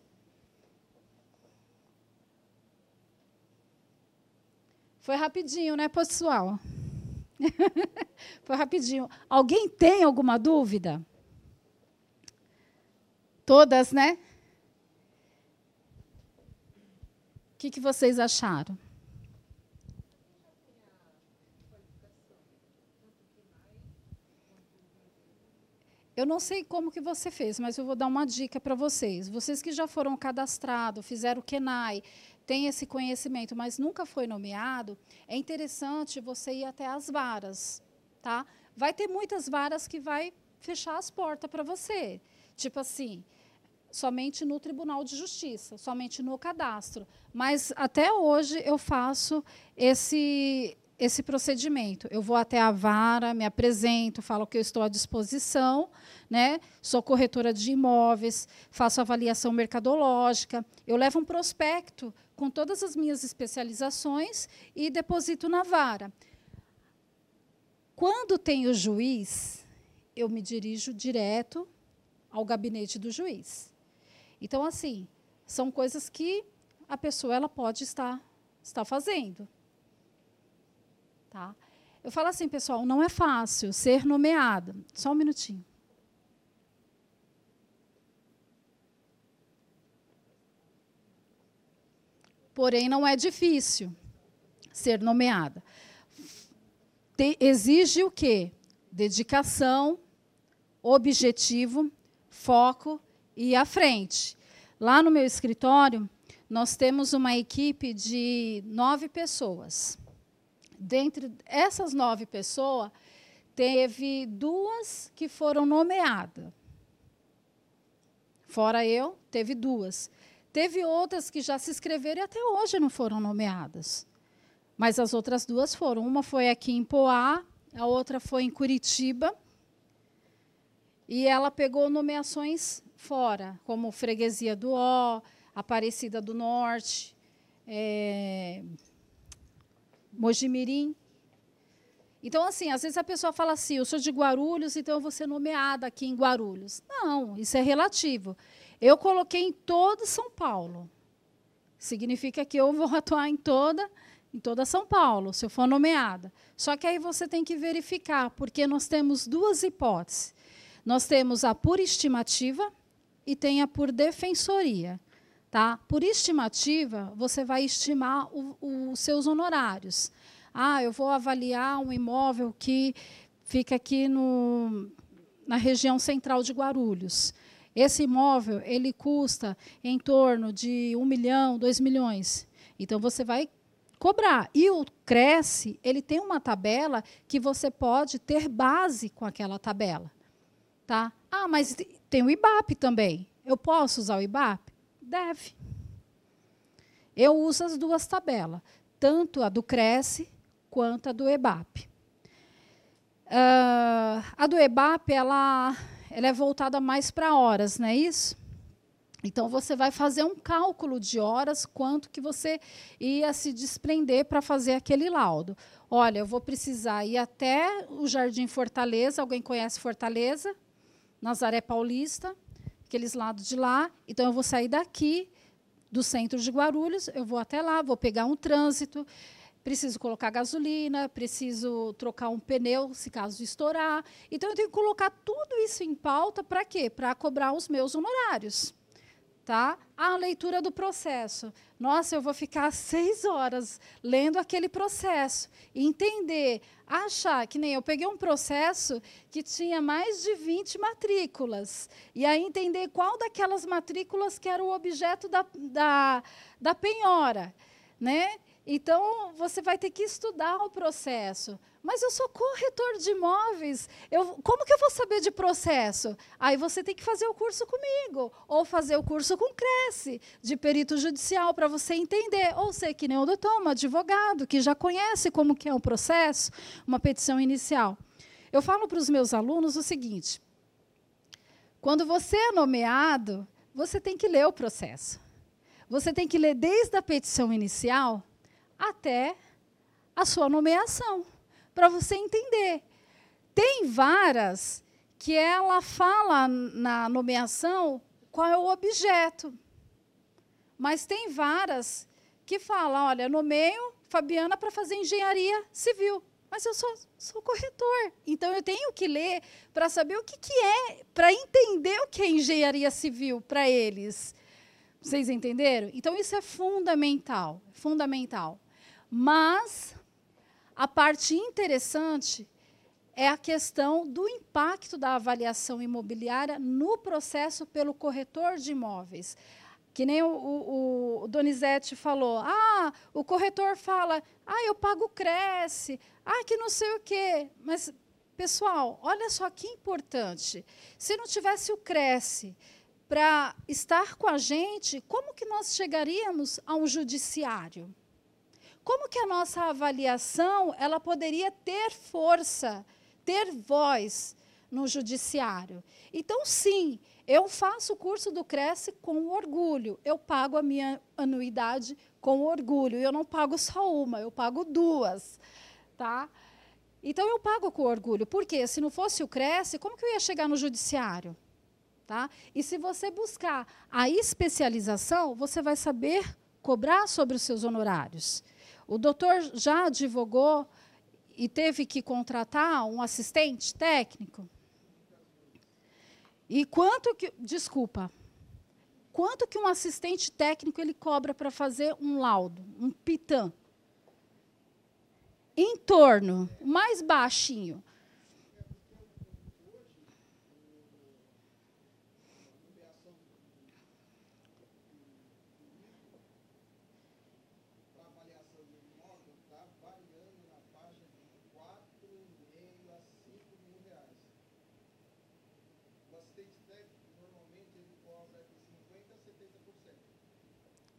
Foi rapidinho, né, pessoal? Foi rapidinho. Alguém tem alguma dúvida? Todas, né? O que, que vocês acharam? Eu não sei como que você fez, mas eu vou dar uma dica para vocês. Vocês que já foram cadastrados, fizeram o KENAI, tem esse conhecimento, mas nunca foi nomeado, é interessante você ir até as varas, tá? Vai ter muitas varas que vai fechar as portas para você. Tipo assim, somente no Tribunal de Justiça, somente no cadastro. Mas até hoje eu faço esse esse procedimento. Eu vou até a vara, me apresento, falo que eu estou à disposição, né? Sou corretora de imóveis, faço avaliação mercadológica, eu levo um prospecto com todas as minhas especializações e deposito na vara. Quando tem o juiz, eu me dirijo direto ao gabinete do juiz. Então, assim, são coisas que a pessoa ela pode estar, estar fazendo. Tá? Eu falo assim, pessoal, não é fácil ser nomeada. Só um minutinho. porém não é difícil ser nomeada. Te, exige o quê? Dedicação, objetivo, foco e à frente. Lá no meu escritório, nós temos uma equipe de nove pessoas. Dentre essas nove pessoas, teve duas que foram nomeadas. Fora eu, teve duas. Teve outras que já se inscreveram e até hoje não foram nomeadas. Mas as outras duas foram. Uma foi aqui em Poá, a outra foi em Curitiba. E ela pegou nomeações fora, como Freguesia do Ó, Aparecida do Norte, é, Mojimirim. Então, assim, às vezes a pessoa fala assim, eu sou de Guarulhos, então eu vou ser nomeada aqui em Guarulhos. Não, isso é relativo. Eu coloquei em todo São Paulo. Significa que eu vou atuar em toda, em toda São Paulo, se eu for nomeada. Só que aí você tem que verificar, porque nós temos duas hipóteses. Nós temos a por estimativa e tem a por defensoria. Tá? Por estimativa, você vai estimar os seus honorários. Ah, eu vou avaliar um imóvel que fica aqui no, na região central de Guarulhos. Esse imóvel ele custa em torno de um milhão, dois milhões. Então você vai cobrar. E o Cresce, ele tem uma tabela que você pode ter base com aquela tabela. Tá? Ah, mas tem o IBAP também. Eu posso usar o IBAP? Deve. Eu uso as duas tabelas, tanto a do Cresce quanto a do EBAP. Uh, a do EBAP ela ela é voltada mais para horas, não é isso? Então você vai fazer um cálculo de horas, quanto que você ia se desprender para fazer aquele laudo. Olha, eu vou precisar ir até o Jardim Fortaleza. Alguém conhece Fortaleza? Nazaré Paulista, aqueles lados de lá. Então eu vou sair daqui do centro de Guarulhos, eu vou até lá, vou pegar um trânsito, preciso colocar gasolina, preciso trocar um pneu se caso estourar. Então, eu tenho que colocar tudo isso em pauta para quê? Para cobrar os meus honorários. Tá? A leitura do processo. Nossa, eu vou ficar seis horas lendo aquele processo entender, achar que nem eu peguei um processo que tinha mais de 20 matrículas. E aí entender qual daquelas matrículas que era o objeto da, da, da penhora. Né? Então, você vai ter que estudar o processo. Mas eu sou corretor de imóveis. Eu, como que eu vou saber de processo? Aí você tem que fazer o curso comigo, ou fazer o curso com Cresce, de perito judicial, para você entender. Ou ser que nem o doutor, um advogado, que já conhece como que é um processo, uma petição inicial. Eu falo para os meus alunos o seguinte: quando você é nomeado, você tem que ler o processo. Você tem que ler desde a petição inicial até a sua nomeação, para você entender. Tem varas que ela fala na nomeação qual é o objeto. Mas tem varas que falam, olha, nomeio Fabiana para fazer engenharia civil. Mas eu sou, sou corretor. Então eu tenho que ler para saber o que, que é, para entender o que é engenharia civil para eles. Vocês entenderam? Então isso é fundamental, fundamental. Mas a parte interessante é a questão do impacto da avaliação imobiliária no processo pelo corretor de imóveis. Que nem o, o, o, Donizete falou, ah, o corretor fala, ah, eu pago Cresce, ah, que não sei o quê. Mas, pessoal, olha só que importante. Se não tivesse o Cresce para estar com a gente, como que nós chegaríamos a um judiciário? Como que a nossa avaliação ela poderia ter força, ter voz no judiciário? Então, sim, eu faço o curso do Cresce com orgulho. Eu pago a minha anuidade com orgulho. Eu não pago só uma, eu pago duas. Tá? Então, eu pago com orgulho. Porque se não fosse o Cresce, como que eu ia chegar no judiciário? Tá? E se você buscar a especialização, você vai saber cobrar sobre os seus honorários. O doutor já advogou e teve que contratar um assistente técnico? E quanto que, desculpa, quanto que um assistente técnico ele cobra para fazer um laudo, um pitã? Em torno, mais baixinho,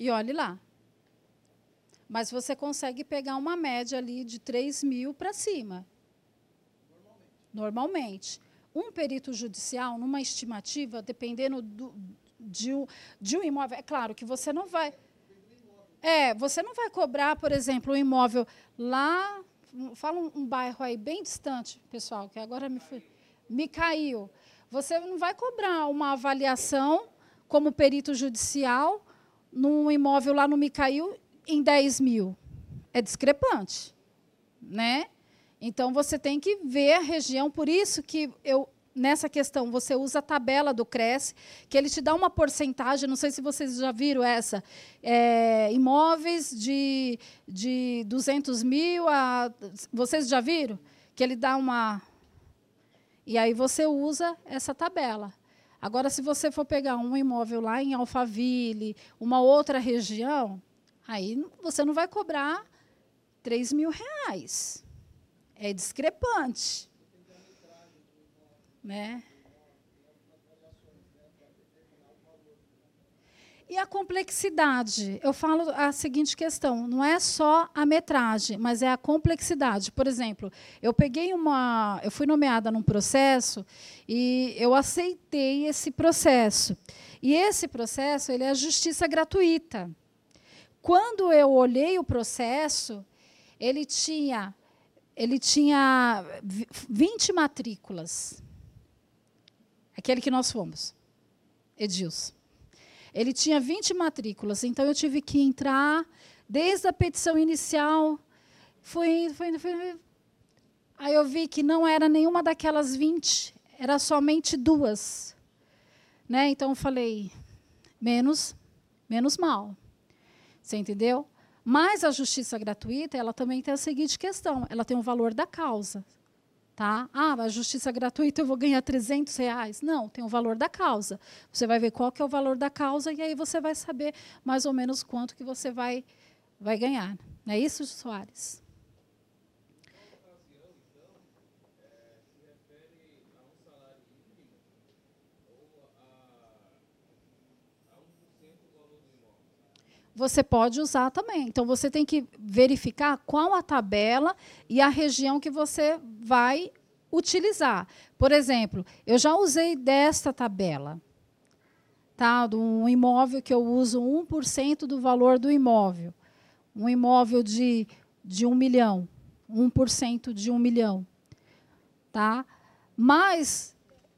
E olhe lá. Mas você consegue pegar uma média ali de 3 mil para cima. Normalmente. Normalmente. Um perito judicial, numa estimativa, dependendo do, de, um, de um imóvel, é claro que você não vai. É, você não vai cobrar, por exemplo, um imóvel lá. Fala um, um bairro aí bem distante, pessoal, que agora me, me caiu. Você não vai cobrar uma avaliação como perito judicial num imóvel lá no Micail em 10 mil. É discrepante. Né? Então, você tem que ver a região. Por isso que eu, nessa questão, você usa a tabela do Cresce, que ele te dá uma porcentagem, não sei se vocês já viram essa, é, imóveis de, de 200 mil a... Vocês já viram? Que ele dá uma... E aí você usa essa tabela. Agora, se você for pegar um imóvel lá em Alphaville, uma outra região, aí você não vai cobrar 3 mil reais. É discrepante. Né? E a complexidade? Eu falo a seguinte questão: não é só a metragem, mas é a complexidade. Por exemplo, eu peguei uma. Eu fui nomeada num processo e eu aceitei esse processo. E esse processo ele é a justiça gratuita. Quando eu olhei o processo, ele tinha, ele tinha 20 matrículas. Aquele que nós fomos, Edilson. Ele tinha 20 matrículas, então eu tive que entrar desde a petição inicial. Fui indo. Aí eu vi que não era nenhuma daquelas 20, era somente duas. Né? Então eu falei, menos, menos mal. Você entendeu? Mas a justiça gratuita, ela também tem a seguinte questão: ela tem o valor da causa. Tá? Ah, a justiça gratuita eu vou ganhar 300 reais. Não, tem o valor da causa. Você vai ver qual que é o valor da causa e aí você vai saber mais ou menos quanto que você vai, vai ganhar. Não é isso, Soares? Você pode usar também. Então, você tem que verificar qual a tabela e a região que você vai utilizar. Por exemplo, eu já usei desta tabela, tá? de um imóvel que eu uso 1% do valor do imóvel. Um imóvel de, de 1 milhão, 1% de 1 milhão. Tá? Mas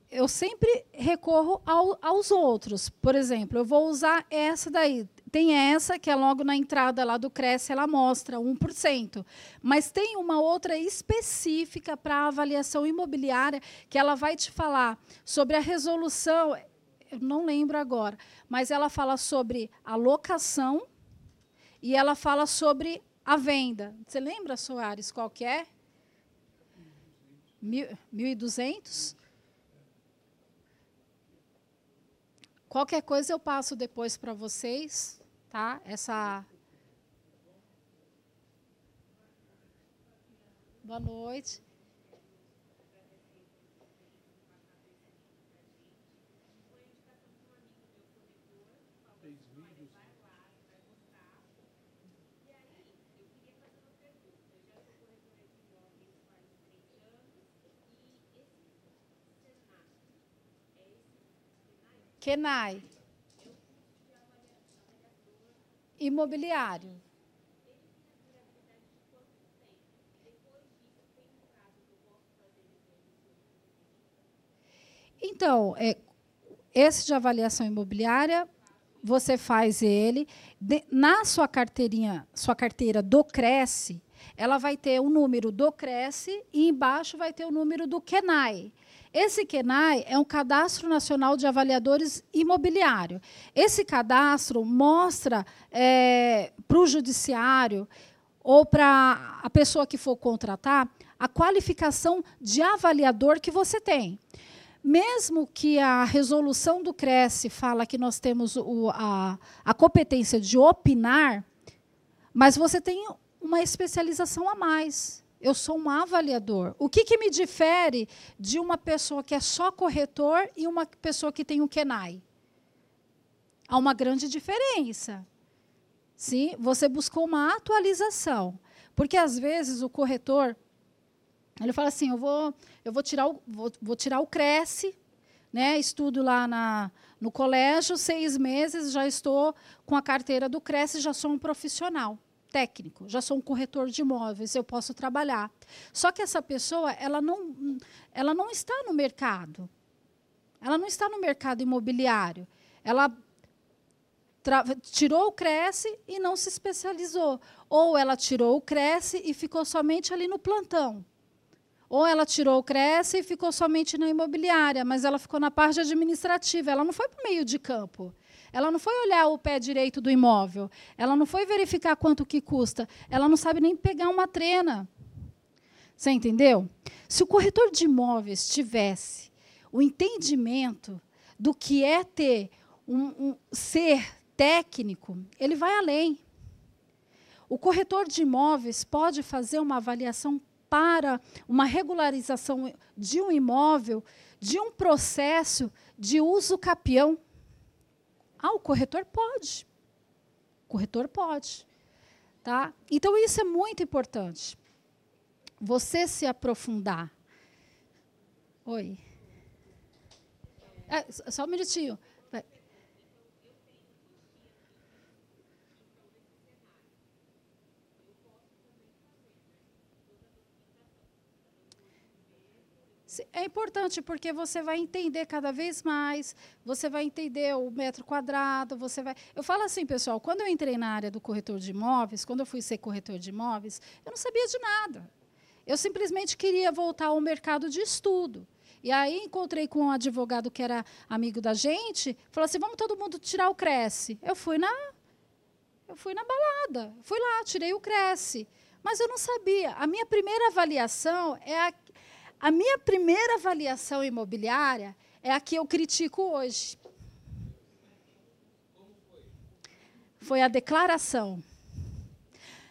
eu sempre recorro ao, aos outros. Por exemplo, eu vou usar essa daí, tem essa, que é logo na entrada lá do Cresce, ela mostra 1%. Mas tem uma outra específica para avaliação imobiliária, que ela vai te falar sobre a resolução, eu não lembro agora, mas ela fala sobre a locação e ela fala sobre a venda. Você lembra, Soares, qual que é? 1.200? Qualquer coisa eu passo depois para vocês tá? Essa Boa noite. Kenai imobiliário. Então, é, esse de avaliação imobiliária, você faz ele de, na sua carteirinha, sua carteira do Cresce, ela vai ter o número do Cresce e embaixo vai ter o número do Kenai. Esse KENAI é um cadastro nacional de avaliadores imobiliário. Esse cadastro mostra é, para o judiciário ou para a pessoa que for contratar a qualificação de avaliador que você tem. Mesmo que a resolução do Cresce fala que nós temos o, a, a competência de opinar, mas você tem uma especialização a mais. Eu sou um avaliador. O que, que me difere de uma pessoa que é só corretor e uma pessoa que tem um KENAI? Há uma grande diferença. Sim, você buscou uma atualização. Porque às vezes o corretor ele fala assim: eu vou, eu vou tirar o, vou, vou tirar o Cresce, né? Estudo lá na, no colégio, seis meses, já estou com a carteira do Cresce, já sou um profissional técnico, já sou um corretor de imóveis, eu posso trabalhar. Só que essa pessoa, ela não, ela não está no mercado. Ela não está no mercado imobiliário. Ela tirou o Cresce e não se especializou. Ou ela tirou o Cresce e ficou somente ali no plantão. Ou ela tirou o Cresce e ficou somente na imobiliária, mas ela ficou na parte administrativa. Ela não foi para o meio de campo. Ela não foi olhar o pé direito do imóvel. Ela não foi verificar quanto que custa. Ela não sabe nem pegar uma trena. Você entendeu? Se o corretor de imóveis tivesse o entendimento do que é ter um, um ser técnico, ele vai além. O corretor de imóveis pode fazer uma avaliação para uma regularização de um imóvel, de um processo de uso capião. Ah, o corretor pode. O corretor pode. Tá? Então, isso é muito importante. Você se aprofundar. Oi. É, só um minutinho. É importante porque você vai entender cada vez mais, você vai entender o metro quadrado, você vai. Eu falo assim, pessoal, quando eu entrei na área do corretor de imóveis, quando eu fui ser corretor de imóveis, eu não sabia de nada. Eu simplesmente queria voltar ao mercado de estudo. E aí encontrei com um advogado que era amigo da gente, falou assim: "Vamos todo mundo tirar o Cresce". Eu fui na eu fui na balada, fui lá, tirei o Cresce. Mas eu não sabia. A minha primeira avaliação é a a minha primeira avaliação imobiliária é a que eu critico hoje. Foi a declaração.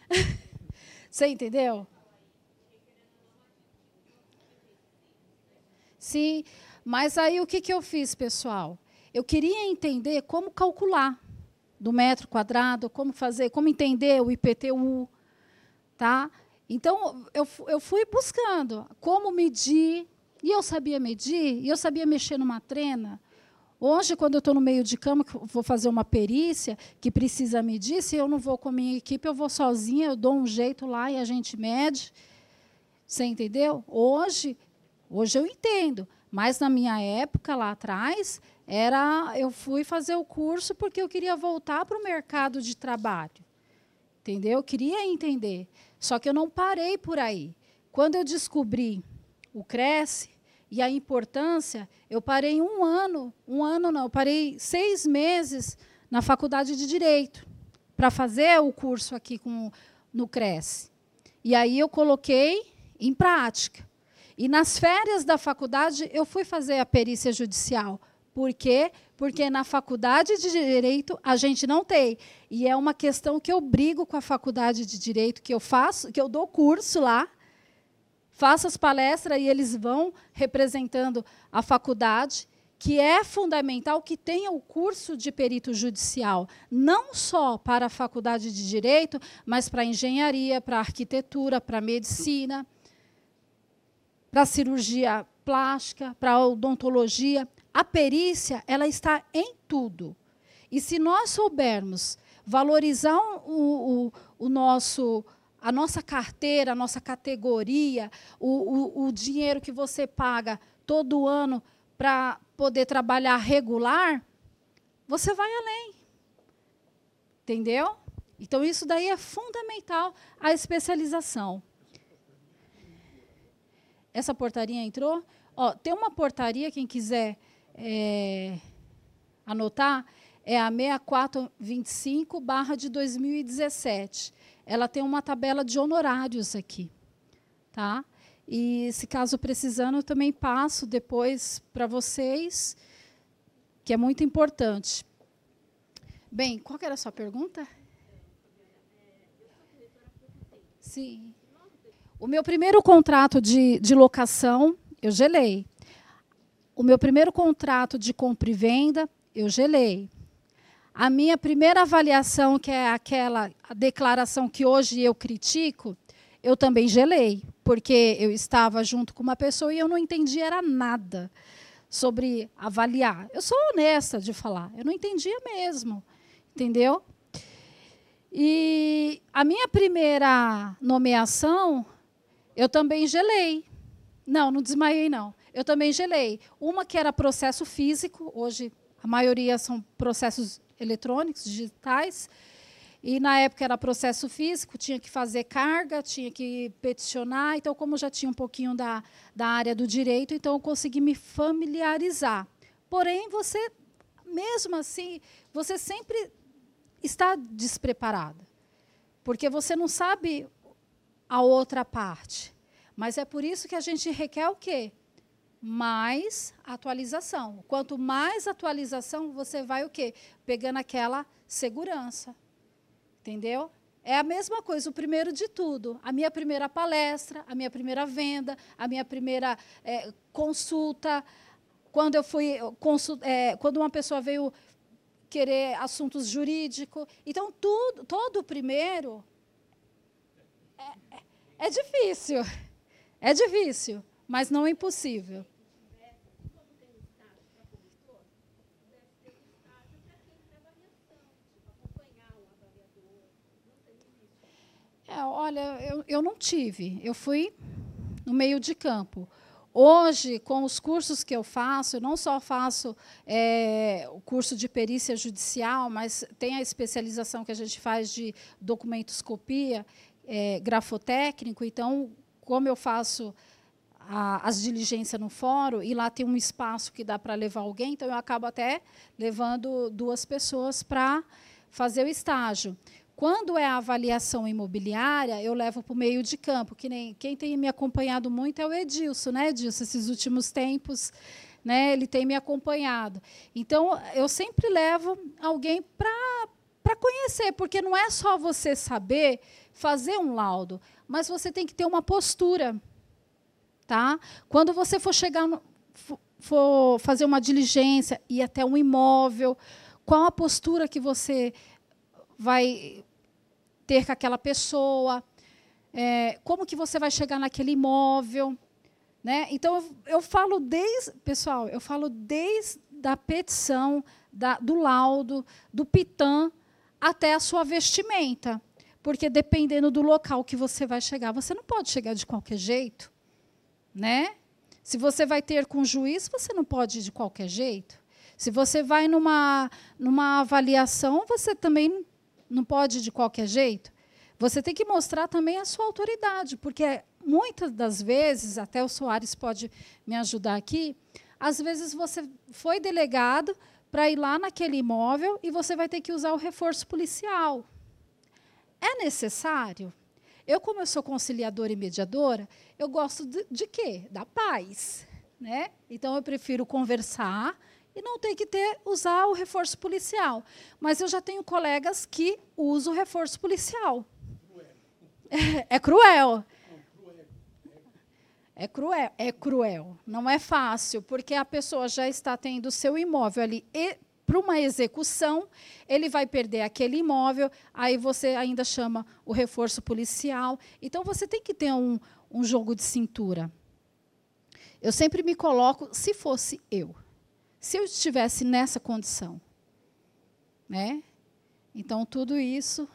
Você entendeu? Sim, mas aí o que, que eu fiz, pessoal? Eu queria entender como calcular do metro quadrado, como fazer, como entender o IPTU, tá? Então, eu, eu fui buscando como medir, e eu sabia medir, e eu sabia mexer numa trena. Hoje, quando eu estou no meio de cama, que vou fazer uma perícia que precisa medir, se eu não vou com a minha equipe, eu vou sozinha, eu dou um jeito lá e a gente mede. Você entendeu? Hoje, hoje eu entendo, mas na minha época, lá atrás, era eu fui fazer o curso porque eu queria voltar para o mercado de trabalho. Entendeu? Eu queria entender. Só que eu não parei por aí. Quando eu descobri o Cresce e a importância, eu parei um ano, um ano não, eu parei seis meses na faculdade de Direito para fazer o curso aqui com, no Cresce. E aí eu coloquei em prática. E nas férias da faculdade eu fui fazer a perícia judicial. Por quê? Porque na faculdade de direito a gente não tem. E é uma questão que eu brigo com a faculdade de direito, que eu faço, que eu dou curso lá, faço as palestras e eles vão representando a faculdade, que é fundamental que tenha o curso de perito judicial, não só para a faculdade de direito, mas para engenharia, para arquitetura, para a medicina, para cirurgia plástica, para a odontologia. A perícia, ela está em tudo. E se nós soubermos valorizar o, o, o nosso, a nossa carteira, a nossa categoria, o, o, o dinheiro que você paga todo ano para poder trabalhar regular, você vai além. Entendeu? Então, isso daí é fundamental, a especialização. Essa portaria entrou? Ó, tem uma portaria, quem quiser é, anotar, é a 6425 barra de 2017. Ela tem uma tabela de honorários aqui. Tá? E, se caso precisando, eu também passo depois para vocês, que é muito importante. Bem, qual era a sua pergunta? Sim. O meu primeiro contrato de, de locação, eu gelei. O meu primeiro contrato de compra e venda, eu gelei. A minha primeira avaliação, que é aquela declaração que hoje eu critico, eu também gelei, porque eu estava junto com uma pessoa e eu não entendia era nada sobre avaliar. Eu sou honesta de falar, eu não entendia mesmo, entendeu? E a minha primeira nomeação, eu também gelei. Não, não desmaiei, não. Eu também gelei. Uma que era processo físico, hoje a maioria são processos eletrônicos, digitais. E na época era processo físico, tinha que fazer carga, tinha que peticionar. Então, como já tinha um pouquinho da, da área do direito, então eu consegui me familiarizar. Porém, você, mesmo assim, você sempre está despreparada. Porque você não sabe a outra parte. Mas é por isso que a gente requer o quê? Mais atualização. Quanto mais atualização, você vai o quê? Pegando aquela segurança. Entendeu? É a mesma coisa, o primeiro de tudo. A minha primeira palestra, a minha primeira venda, a minha primeira é, consulta. Quando eu fui é, quando uma pessoa veio querer assuntos jurídicos. Então, tudo, todo o primeiro é, é, é difícil. É difícil, mas não é impossível. É, olha, eu, eu não tive. Eu fui no meio de campo. Hoje, com os cursos que eu faço, eu não só faço é, o curso de perícia judicial, mas tem a especialização que a gente faz de documentoscopia, é, grafotécnico. Então, como eu faço a, as diligências no fórum, e lá tem um espaço que dá para levar alguém, então eu acabo até levando duas pessoas para fazer o estágio. Quando é a avaliação imobiliária, eu levo para o meio de campo, que nem quem tem me acompanhado muito é o Edilson, né, Edilson? Esses últimos tempos, né, ele tem me acompanhado. Então, eu sempre levo alguém para conhecer, porque não é só você saber fazer um laudo, mas você tem que ter uma postura. Tá? Quando você for chegar no, for fazer uma diligência e até um imóvel, qual a postura que você vai ter com aquela pessoa? É, como que você vai chegar naquele imóvel? Né? Então, eu, eu falo desde, pessoal, eu falo desde a petição, da, do laudo, do pitã, até a sua vestimenta. Porque dependendo do local que você vai chegar, você não pode chegar de qualquer jeito, né? Se você vai ter com juiz, você não pode ir de qualquer jeito. Se você vai numa, numa avaliação, você também não pode de qualquer jeito. Você tem que mostrar também a sua autoridade, porque muitas das vezes, até o Soares pode me ajudar aqui, às vezes você foi delegado para ir lá naquele imóvel e você vai ter que usar o reforço policial. É necessário? Eu, como eu sou conciliadora e mediadora, eu gosto de, de quê? Da paz. Né? Então, eu prefiro conversar e não ter que ter, usar o reforço policial. Mas eu já tenho colegas que usam o reforço policial. É, cruel. É cruel, é cruel. Não é fácil, porque a pessoa já está tendo seu imóvel ali para uma execução, ele vai perder aquele imóvel, aí você ainda chama o reforço policial. Então, você tem que ter um, um jogo de cintura. Eu sempre me coloco, se fosse eu, se eu estivesse nessa condição. Né? Então, tudo isso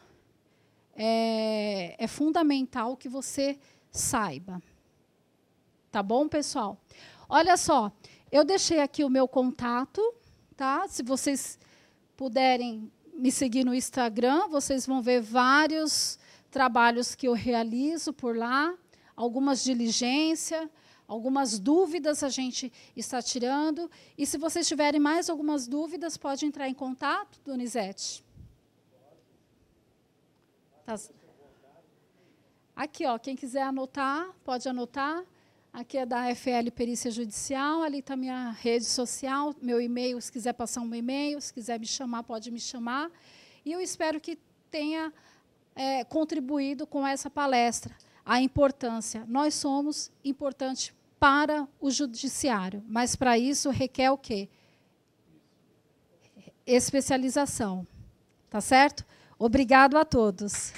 é, é fundamental que você saiba. Tá bom, pessoal? Olha só, eu deixei aqui o meu contato tá? Se vocês puderem me seguir no Instagram, vocês vão ver vários trabalhos que eu realizo por lá, algumas diligências, algumas dúvidas a gente está tirando. E se vocês tiverem mais algumas dúvidas, pode entrar em contato, Donizete. Tá. Aqui, ó, quem quiser anotar, pode anotar. Aqui é da FL Perícia Judicial, ali está minha rede social, meu e-mail, se quiser passar um e-mail, se quiser me chamar, pode me chamar. E eu espero que tenha é, contribuído com essa palestra a importância. Nós somos importantes para o judiciário, mas para isso requer o quê? especialização. Tá certo? Obrigado a todos.